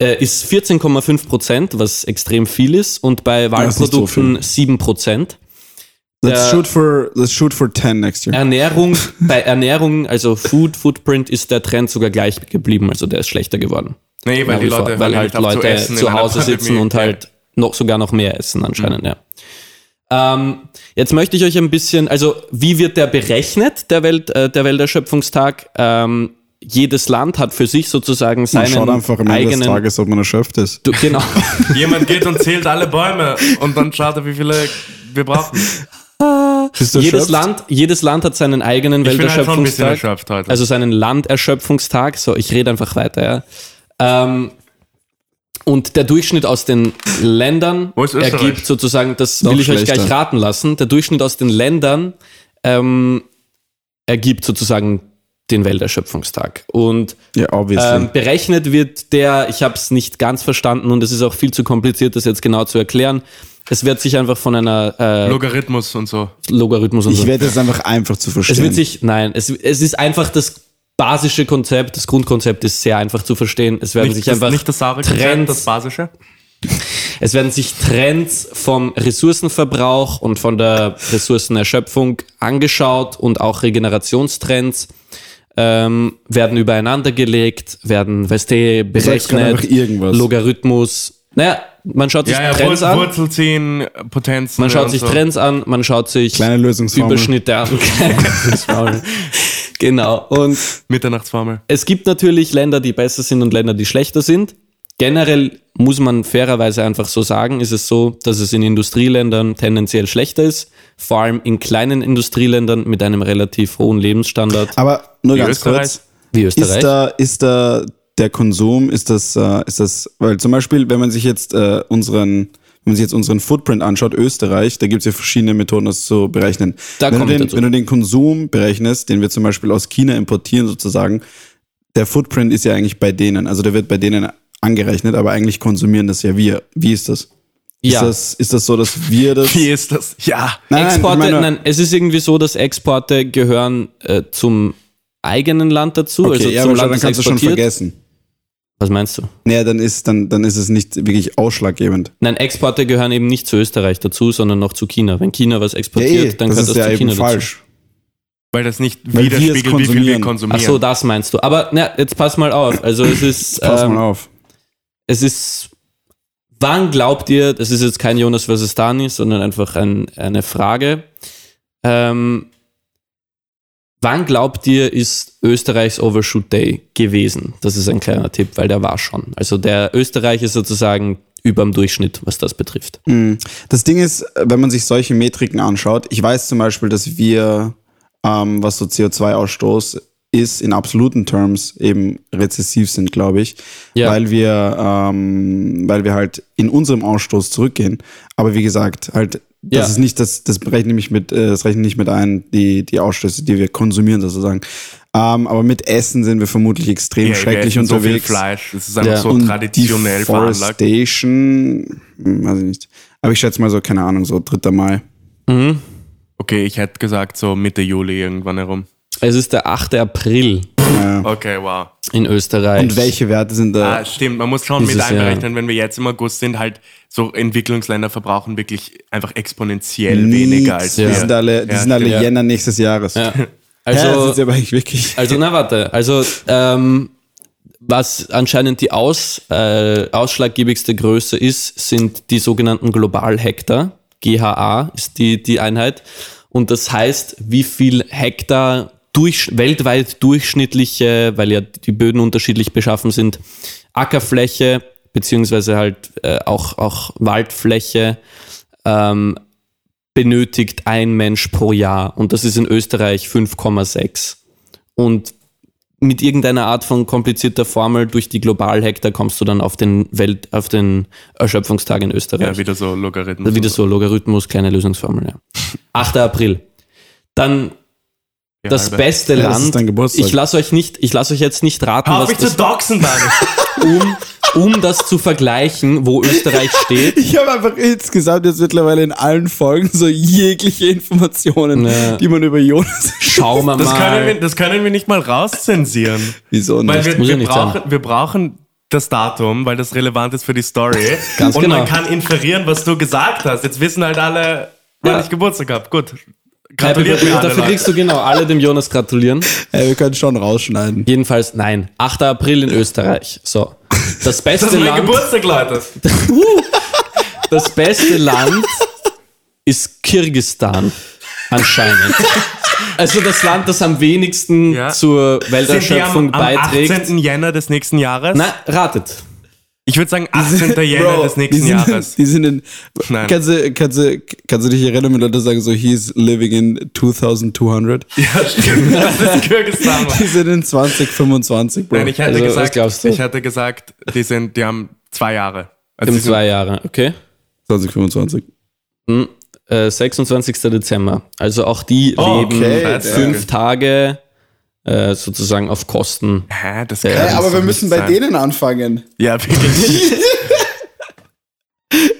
äh, ist 14,5 Prozent, was extrem viel ist, und bei nicht so Waldprodukten 7 Prozent. Let's shoot for, let's shoot for 10 next year. Ernährung, bei Ernährung, also Food Footprint, ist der Trend sogar gleich geblieben, also der ist schlechter geworden. Nee, weil die vor, Leute weil halt zu Leute zu einer Hause sitzen und halt noch sogar noch mehr essen anscheinend, ja. Ähm, jetzt möchte ich euch ein bisschen, also wie wird der berechnet, der Welt, äh, der Welterschöpfungstag? Ähm, jedes Land hat für sich sozusagen Man seinen schaut einfach am Ende des eigenen. Tages, ob man erschöpft ist. Du, genau. Jemand geht und zählt alle Bäume und dann schaut er, wie viele wir brauchen. Bist du jedes erschöpft? Land, jedes Land hat seinen eigenen Ich bin halt schon ein bisschen Welterschöpfungstag. erschöpft heute. also seinen Landerschöpfungstag. So, ich rede einfach weiter, ja. Ähm, und der Durchschnitt aus den Ländern ergibt sozusagen, das Noch will ich euch schlechter. gleich raten lassen, der Durchschnitt aus den Ländern ähm, ergibt sozusagen den Welterschöpfungstag. Und Ja, obviously. ähm, berechnet wird der, ich habe es nicht ganz verstanden und es ist auch viel zu kompliziert, das jetzt genau zu erklären. Es wird sich einfach von einer äh, Logarithmus und so. Logarithmus und ich so werde es einfach einfach zu verstehen. es wird sich, nein, es, es ist einfach das basische Konzept, das Grundkonzept ist sehr einfach zu verstehen. Es werden Nicht, sich das, einfach nicht das Trends, das Basische. es werden sich Trends vom Ressourcenverbrauch und von der Ressourcenerschöpfung angeschaut und auch Regenerationstrends ähm, werden übereinander gelegt, werden, weißt du, berechnet, irgendwas. Logarithmus. Naja, man schaut sich Ja, ja, Trends Wur an. Wurzel ziehen, Potenzen. Man schaut sich so. Trends an, man schaut sich Kleine Lösungsformel. Überschnitte an. Genau. Und Mitternachtsformel. es gibt natürlich Länder, die besser sind und Länder, die schlechter sind. Generell muss man fairerweise einfach so sagen, ist es so, dass es in Industrieländern tendenziell schlechter ist. Vor allem in kleinen Industrieländern mit einem relativ hohen Lebensstandard Aber nur Wie ganz Österreich? kurz. wie Österreich. Ist da, ist da der Konsum, ist das, äh, ist das, weil zum Beispiel, wenn man sich jetzt äh, unseren, wenn man sich jetzt unseren Footprint anschaut, Österreich, da gibt es ja verschiedene Methoden, das zu berechnen. Da wenn, du den, wenn du den Konsum berechnest, den wir zum Beispiel aus China importieren sozusagen, der Footprint ist ja eigentlich bei denen, also der wird bei denen angerechnet, aber eigentlich konsumieren das ja wir. Wie ist das? ja. Ist das, ist das so, dass wir das? Wie ist das? Ja. Nein, nein, Exporte, meine- nein, es ist irgendwie so, dass Exporte gehören äh, zum eigenen Land dazu, Okay, also ja, zum aber Land, dann das kannst du schon vergessen. Was meinst du? Naja, dann ist, dann, dann ist es nicht wirklich ausschlaggebend. Nein, Exporte gehören eben nicht zu Österreich dazu, sondern noch zu China. Wenn China was Ja, exportiert, eh, dann das gehört ist das ja zu eben China dazu. falsch. Weil das nicht Weil wir es widerspiegelt, wie viel wir konsumieren. konsumieren. Ach so, das meinst du. Aber na, jetzt pass mal auf. Also es ist, Pass ähm, mal auf. es ist, wann glaubt ihr, das ist jetzt kein Jonas versus Dani, sondern einfach ein, eine Frage. Ähm, wann glaubt ihr, ist Österreichs Overshoot Day gewesen? Das ist ein kleiner Tipp, weil der war schon. Also der Österreich ist sozusagen überm Durchschnitt, was das betrifft. Mhm. Das Ding ist, wenn man sich solche Metriken anschaut, ich weiß zum Beispiel, dass wir, ähm, was so CO2-Ausstoß ist, in absoluten Terms eben rezessiv sind, glaube ich, Ja. weil wir, ähm, weil wir halt in unserem Ausstoß zurückgehen. Aber wie gesagt, halt, das Ja. ist nicht, das, das rechnet nicht mit, äh, das rechnet nicht mit ein, die, die Ausstöße, die wir konsumieren sozusagen. Ähm, aber mit Essen sind wir vermutlich extrem wir schrecklich essen so viel unterwegs. Fleisch. Es ist einfach Ja. so Und traditionell veranlagt. Deforestation, hm, weiß ich nicht. Aber ich schätze mal so, keine Ahnung, so 3. Mai. Mhm. Okay, ich hätte gesagt so Mitte Juli irgendwann herum. Es ist der 8. April Ja. Okay, wow. in Österreich. Und welche Werte sind da? Ah, stimmt, man muss schon mit einberechnen, wenn wir jetzt im August sind, halt so Entwicklungsländer verbrauchen wirklich einfach exponentiell Nix. weniger als Die wir. sind alle, die Ja, sind alle. Jänner nächstes Jahres. Ja. Also, ja, Also, aber eigentlich wirklich. also na warte, also ähm, was anscheinend die aus, äh, ausschlaggebigste Größe ist, sind die sogenannten Globalhektar. GHA ist die, die Einheit. Und das heißt, wie viel Hektar durch, weltweit durchschnittliche, weil ja die Böden unterschiedlich beschaffen sind, Ackerfläche beziehungsweise halt äh, auch, auch Waldfläche ähm, benötigt ein Mensch pro Jahr. Und das ist in Österreich 5,6. Und mit irgendeiner Art von komplizierter Formel durch die Globalhektar kommst du dann auf den Welt, auf den Erschöpfungstag in Österreich. Ja, wieder so Logarithmus. Wieder so Logarithmus, kleine Lösungsformel, ja. 8. April. Dann Ja, das halbe. beste Ja, das Land. ist dein Geburtstag. Ich lasse euch nicht, ich lasse euch jetzt nicht raten, Hör auf was mich zu das, doxen, Dani. um, um das zu vergleichen, wo Österreich steht. Ich habe einfach insgesamt jetzt mittlerweile in allen Folgen so jegliche Informationen, Ja. die man über Jonas. Schauen wir Das können, wir, mal. das können wir nicht mal rauszensieren. Wieso Weil nicht? wir, muss ja wir, nicht brauchen, sein. wir brauchen das Datum, weil das relevant ist für die Story. Ganz Und genau. man kann inferieren, was du gesagt hast. Jetzt wissen halt alle, wann Ja. ich Geburtstag habe. Gut. Gratuliert alle Dafür Leute. kriegst du genau alle dem Jonas gratulieren. Ey, wir können schon rausschneiden. Jedenfalls nein. 8. April in Österreich. So. Das beste Das ist mein Land. Geburtstag, Leute. Das beste Land ist Kirgistan. Anscheinend. Also das Land, das am wenigsten Ja. zur Welterschöpfung am, am beiträgt. 18. Jänner des nächsten Jahres? Na, ratet. Ich würde sagen 18. Jänner des die nächsten sind, Jahres. Die sind in. Nein. Kannst du, kannst, du, kannst du dich erinnern, wenn Leute sagen so, he's living in 2200? Ja, stimmt. Das ist. Mann. Die sind in 2025, Bro. Nein, ich hatte Also, was gesagt, glaubst du? ich hatte gesagt, die sind, die haben zwei Jahre. Also Im die sind- zwei Jahre, okay. 2025. Hm, äh, 26. Dezember. Also auch die Oh, leben okay. fünf Tage äh, sozusagen auf Kosten. Hä, das Ja, kann Ey, aber wir müssen bei sein. denen anfangen. Ja, wirklich.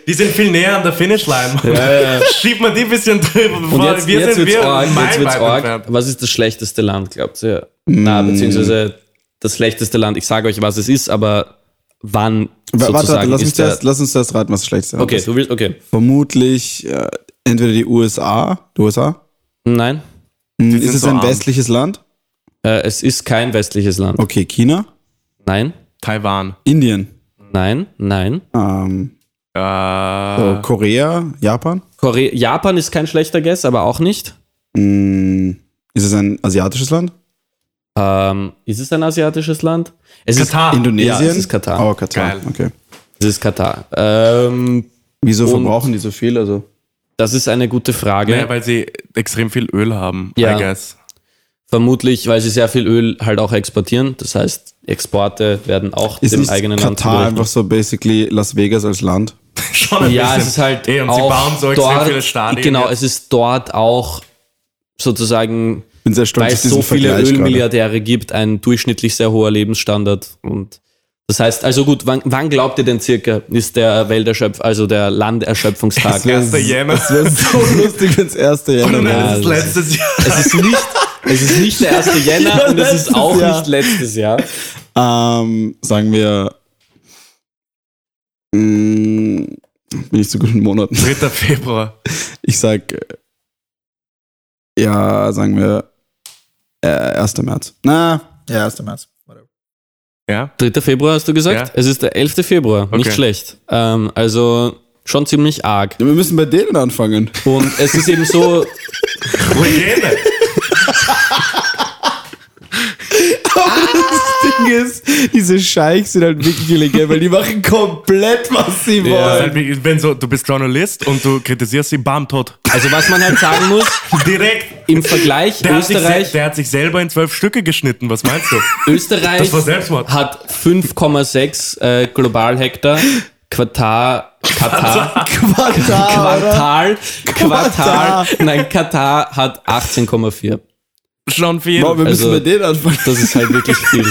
Die sind viel näher an der Finishline. ja. Schieb mal die ein bisschen drüber, Und bevor jetzt, wir jetzt sind wird's wir arg, jetzt wird's arg. Was ist das schlechteste Land, glaubt ihr? Na, beziehungsweise das schlechteste Land. Ich sage euch, was es ist, aber wann Warte, warte, sozusagen lass, uns ist der... das, lass uns das raten, was das Schlechteste Okay, ist. du willst, okay. Vermutlich äh, entweder die USA. Die USA? Nein, Hm, sind ist es so ein arm. westliches Land? Äh, es ist kein westliches Land. Okay, China? Nein, Taiwan. Indien? nein, nein. Ähm, Äh, so, Korea? Japan? Korea, Japan ist kein schlechter Guess, aber auch nicht. Hm, ist es ein asiatisches Land? Ähm, ist es ein asiatisches Land? Es Katar. Ist, Indonesien? Ja, es ist Katar. Oh, Katar. Geil. Okay. Es ist Katar. Ähm, Wieso verbrauchen die so viel? Also, das ist eine gute Frage. naja, weil sie extrem viel Öl haben, Ja. I guess. Vermutlich, weil sie sehr viel Öl halt auch exportieren. Das heißt, Exporte werden auch ist dem nicht eigenen Land Katar einfach so basically Las Vegas als Land? Schon ein Ja, bisschen. es ist halt Ey, und auch sie bauen so dort, viele Stadien. Genau, jetzt. es ist dort auch sozusagen, Bin sehr stolz weil es so viele Vergleich gerade. Ölmilliardäre gibt, ein durchschnittlich sehr hoher Lebensstandard. Und das heißt, also gut, wann, wann glaubt ihr denn circa, ist der Welterschöpf, also der Landerschöpfungstag? Das erste Jänner. Das wäre so lustig, wenn es erste Und Jänner dann wäre. das letztes Jahr. Es ist nicht, es ist nicht der 1. Jänner und es ist auch Jahr. nicht letztes Jahr. Ähm, sagen wir. Mh, bin ich zu gut in Monaten. 3. Februar. Ich sag. äh, Ja, sagen wir. Äh, 1. März. Na, ja, 1. März. Whatever. Ja? 3. Februar hast du gesagt? Ja. Es ist der 11. Februar, nicht Okay. schlecht. Ähm, also schon ziemlich arg. Wir müssen bei denen anfangen. Und es ist eben so, Ruine. Das Ding ist, diese Scheichs sind halt wirklich illegal, weil die machen komplett, was sie Ja. Wollen. halt wie, wenn so, du bist Journalist und du kritisierst sie, bam, tot. also was man halt sagen muss, Direkt. im Vergleich Der hat, sich, Österreich, se- der hat sich selber in zwölf Stücke geschnitten. Was meinst du? Österreich Das war Selbstmord. hat 5,6 äh, Globalhektar. Quartal, Katar, Quartal, oder? Quartal, Quartal, nein, Katar hat 18,4. Schon viel. Boah, wir müssen Also- bei denen anfangen. Das ist halt wirklich viel.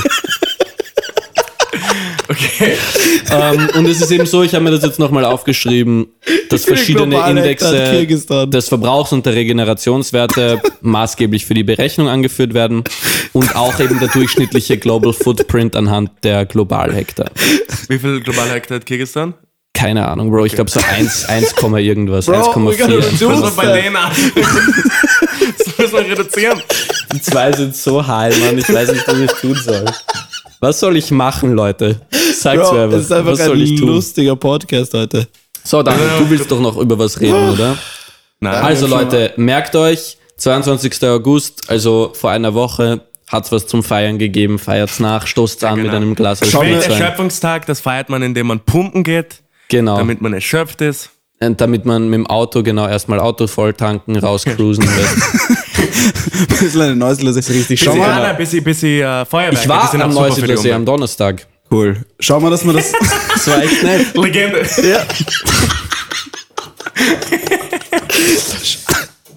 Okay, Okay. ähm, und es ist eben so, ich habe mir das jetzt nochmal aufgeschrieben, dass verschiedene Indexe des Verbrauchs und der Regenerationswerte maßgeblich für die Berechnung angeführt werden und auch eben der durchschnittliche Global Footprint anhand der Globalhektar. Wie viel globale Hektar hat Kirgisistan? Keine Ahnung, Bro, ich glaube so 1, 1, Komma irgendwas, Bro, we gotta 1,4. reduce Was wir bei. Lena? Das müssen wir reduzieren. Die zwei sind so high, Mann, ich weiß nicht, was ich tun soll. Was soll ich machen, Leute? Sagt's mir einfach. es ist einfach Was ein soll ich tun? lustiger Podcast heute. So, Daniel, du willst doch noch über was reden, oder? Nein. Also Leute, merkt euch, 22. August, also vor einer Woche, hat's was zum Feiern gegeben. Feiert's nach, stoßt's an genau. mit einem Glas Schau mir- Weißwein. Welterschöpfungstag, das feiert man, indem man pumpen geht, Genau. damit man erschöpft ist. Und damit man mit dem Auto genau erstmal Auto voll tanken, rauscruisen. Ein bisschen eine Neuslese ist richtig. Schau Bisschen, mal, nein, bisschen, bisschen äh, Feuerwerke. Ich war am auch super für die Neusiedler See am. Donnerstag. cool. Schau mal, dass man das. Das war echt nett. Legende. ja.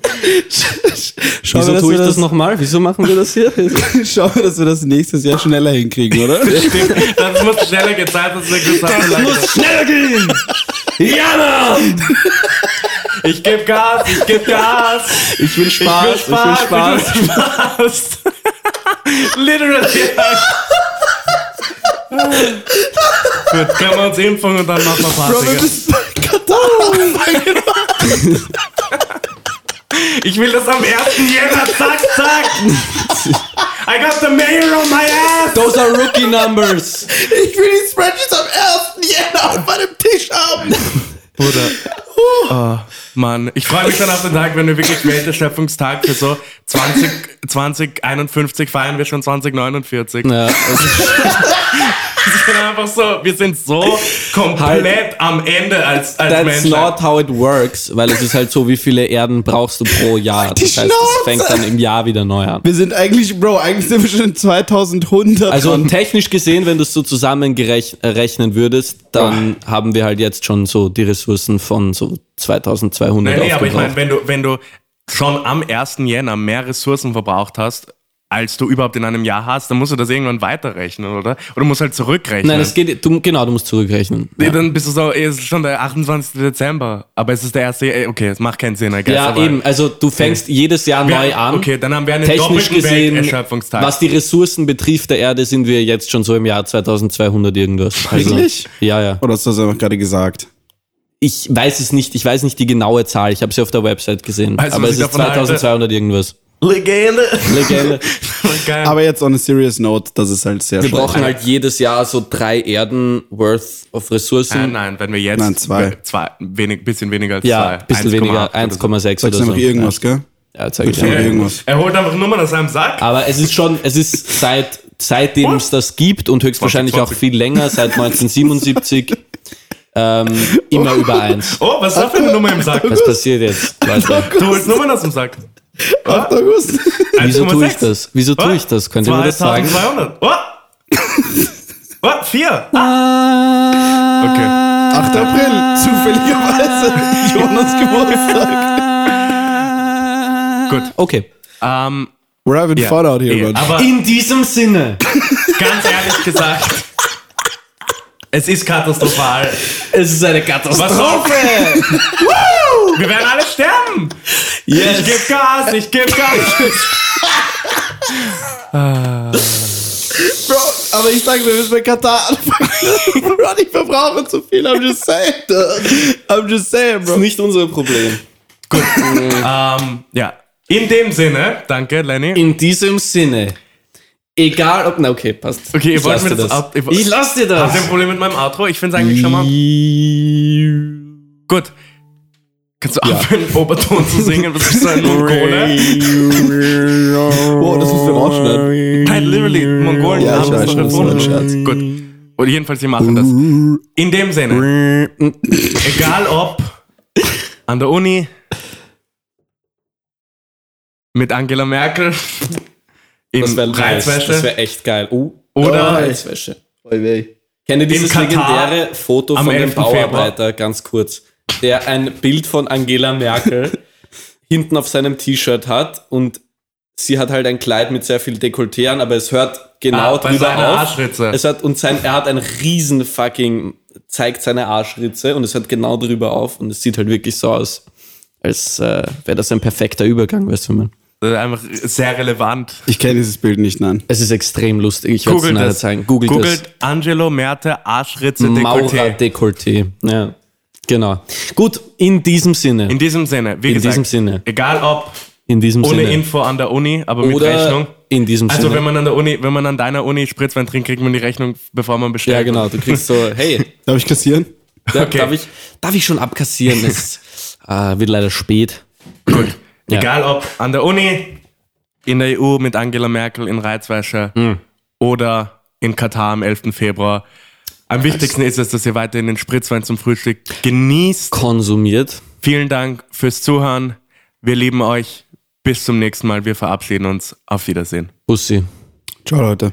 Schau Wieso tue wir ich das nochmal? Wieso machen wir das hier? Schau mal, dass wir das nächstes Jahr schneller hinkriegen, oder? Das muss schneller gezahlt, wir gesagt haben. schneller gehen! Ja, Mann! Ich gebe Gas, ich gebe Gas. Ich will Spaß, ich will Spaß. Ich will Spaß. Literally. Gut, können wir uns impfen und dann machen wir Bro, wir Party. müssen Katar. Ich will das am 1. Jänner, zack, zack. I got the mayor on my ass. Those are rookie numbers! Ich will die Spreadsheets am 1. Jänner auf meinem Tisch haben. Bruder. Oh, Mann, ich freue mich schon auf den Tag, wenn wir wirklich Welterschöpfungstag für so 20, 2051 feiern wir schon 2049. Ja, also, Wir sind einfach so, wir sind so komplett am Ende als, als that's Menschen. not how it works, weil es ist halt so, wie viele Erden brauchst du pro Jahr. Die Das heißt, es Schnauze! fängt dann im Jahr wieder neu an. Wir sind eigentlich, Bro, eigentlich sind wir schon in 2100. Also dran. technisch gesehen, wenn du es so zusammenrechnen würdest, dann haben wir halt jetzt schon so die Ressourcen von so 2200 Nee, nee, aber ich meine, wenn du, wenn du schon am 1. Jänner mehr Ressourcen verbraucht hast, als du überhaupt in einem Jahr hast, dann musst du das irgendwann weiterrechnen, oder? Oder du musst halt zurückrechnen. Nein, es geht, du, genau, du musst zurückrechnen. Nee, Ja, Dann bist du so, ey, es ist schon der 28. Dezember, aber es ist der erste, ey, okay, es macht keinen Sinn, I guess, ja aber eben, also du fängst jedes Jahr neu an. Okay, dann haben wir einen Technisch doppelten gesehen, Welterschöpfungstag. was die Ressourcen betrifft der Erde, sind wir jetzt schon so im Jahr 2200 irgendwas. Also, Wirklich? Ja, ja. Oder hast du das einfach gerade gesagt? Ich weiß es nicht, ich weiß nicht die genaue Zahl, ich habe sie auf der Website gesehen. Du, aber es ist davon halte? 2200 irgendwas. Legende. Legende. Aber jetzt on a serious note, das ist halt sehr Wir schlecht. brauchen halt jedes Jahr so drei Erden worth of Ressourcen. Nein, nein, wenn wir jetzt Nein, zwei. zwei wenig, bisschen weniger als ja, zwei. ein bisschen 1,8 weniger, oder so. 1,6 Sagst oder du so. noch irgendwas, gell? Ja, zeig ich dir. irgendwas. Er holt einfach Nummern aus seinem Sack. Aber es ist schon, es ist seit, seitdem es das gibt und höchstwahrscheinlich auch 2020. viel länger, seit 1977, ähm, immer über eins. Oh, was ist das für eine Nummer im Sack? Was passiert jetzt? Du holst Nummern aus dem Sack. 8. August. Wieso tue ich 1,6. das? Wieso tue ich das? Könnt ihr mir das sagen? 2200. Oh! Oh, vier. Ah. Okay. 8. April. Zufälligerweise. Jonas Geburtstag. Gut. Okay. Ähm, We're having ja. fun out here, man. Aber In diesem Sinne, ganz ehrlich gesagt, es ist katastrophal. es ist eine Was Katastrophe. Woo! Wir werden alle sterben. Yes. Ich geb Gas, ich geb Gas. Bro, aber ich sage, wir müssen bei Katar anfangen. Bro, ich verbrauche zu viel. I'm just saying. I'm just saying, Das ist bro. nicht unser Problem. ähm, ja. In dem Sinne, danke, Lenny. In diesem Sinne, egal ob, na okay, passt. Okay, ihr ich wollt mir dir das das. ab- ihr- Ich lass dir das. Habt ihr ein Problem mit meinem Outro? Ich finde es eigentlich schon mal. Gut. Kannst du aufhören, Oberton zu singen? Was ist so ein Mongole? Boah, das müssen wir rausschneiden. Nein, literally, Mongolen Ja, haben das das ein erfunden. Scherz. Gut. Und jedenfalls, sie machen das. In dem Sinne, egal ob an der Uni, mit Angela Merkel, in Das wäre nice. Das Reizwäsche wäre echt geil. Oh, oder Reizwäsche. Kennt ihr dieses legendäre Foto am von dem 11. Februar. Bauarbeiter, ganz kurz, der ein Bild von Angela Merkel hinten auf seinem T-Shirt hat und sie hat halt ein Kleid mit sehr viel Dekolleté an, aber es hört genau Ah, drüber auf. Arschritze. Es hat, und sein, er hat ein riesen fucking, zeigt seine Arschritze und es hört genau drüber auf und es sieht halt wirklich so aus, als äh, wäre das ein perfekter Übergang, weißt du, man. Das ist einfach sehr relevant. Ich kenne dieses Bild nicht, nein. Es ist extrem lustig. Ich werde es nachher zeigen. Googelt, Googelt Angelo Merte Arschritze es. Maurer Dekolleté. Dekolleté. Ja. Genau. Gut, in diesem Sinne. In diesem Sinne, wie In gesagt, diesem Sinne. egal ob in diesem ohne Sinne. Info an der Uni, aber mit Oder Rechnung. in diesem Also Sinne. wenn man an der Uni, wenn man an deiner Uni Spritzwein trinkt, kriegt man die Rechnung, bevor man bestellt. ja, genau. Du kriegst so, hey, Darf ich kassieren? da, Okay. darf, ich, darf ich schon abkassieren? Es äh, wird leider spät. Gut. Ja. Egal ob an der Uni, in der EU mit Angela Merkel in Reizwäsche Hm. oder in Katar am 11. Februar. Am wichtigsten ist es, dass ihr weiterhin den Spritzwein zum Frühstück genießt. Konsumiert. Vielen Dank fürs Zuhören. Wir lieben euch. Bis zum nächsten Mal. Wir verabschieden uns. Auf Wiedersehen. Bussi. Ciao, Leute.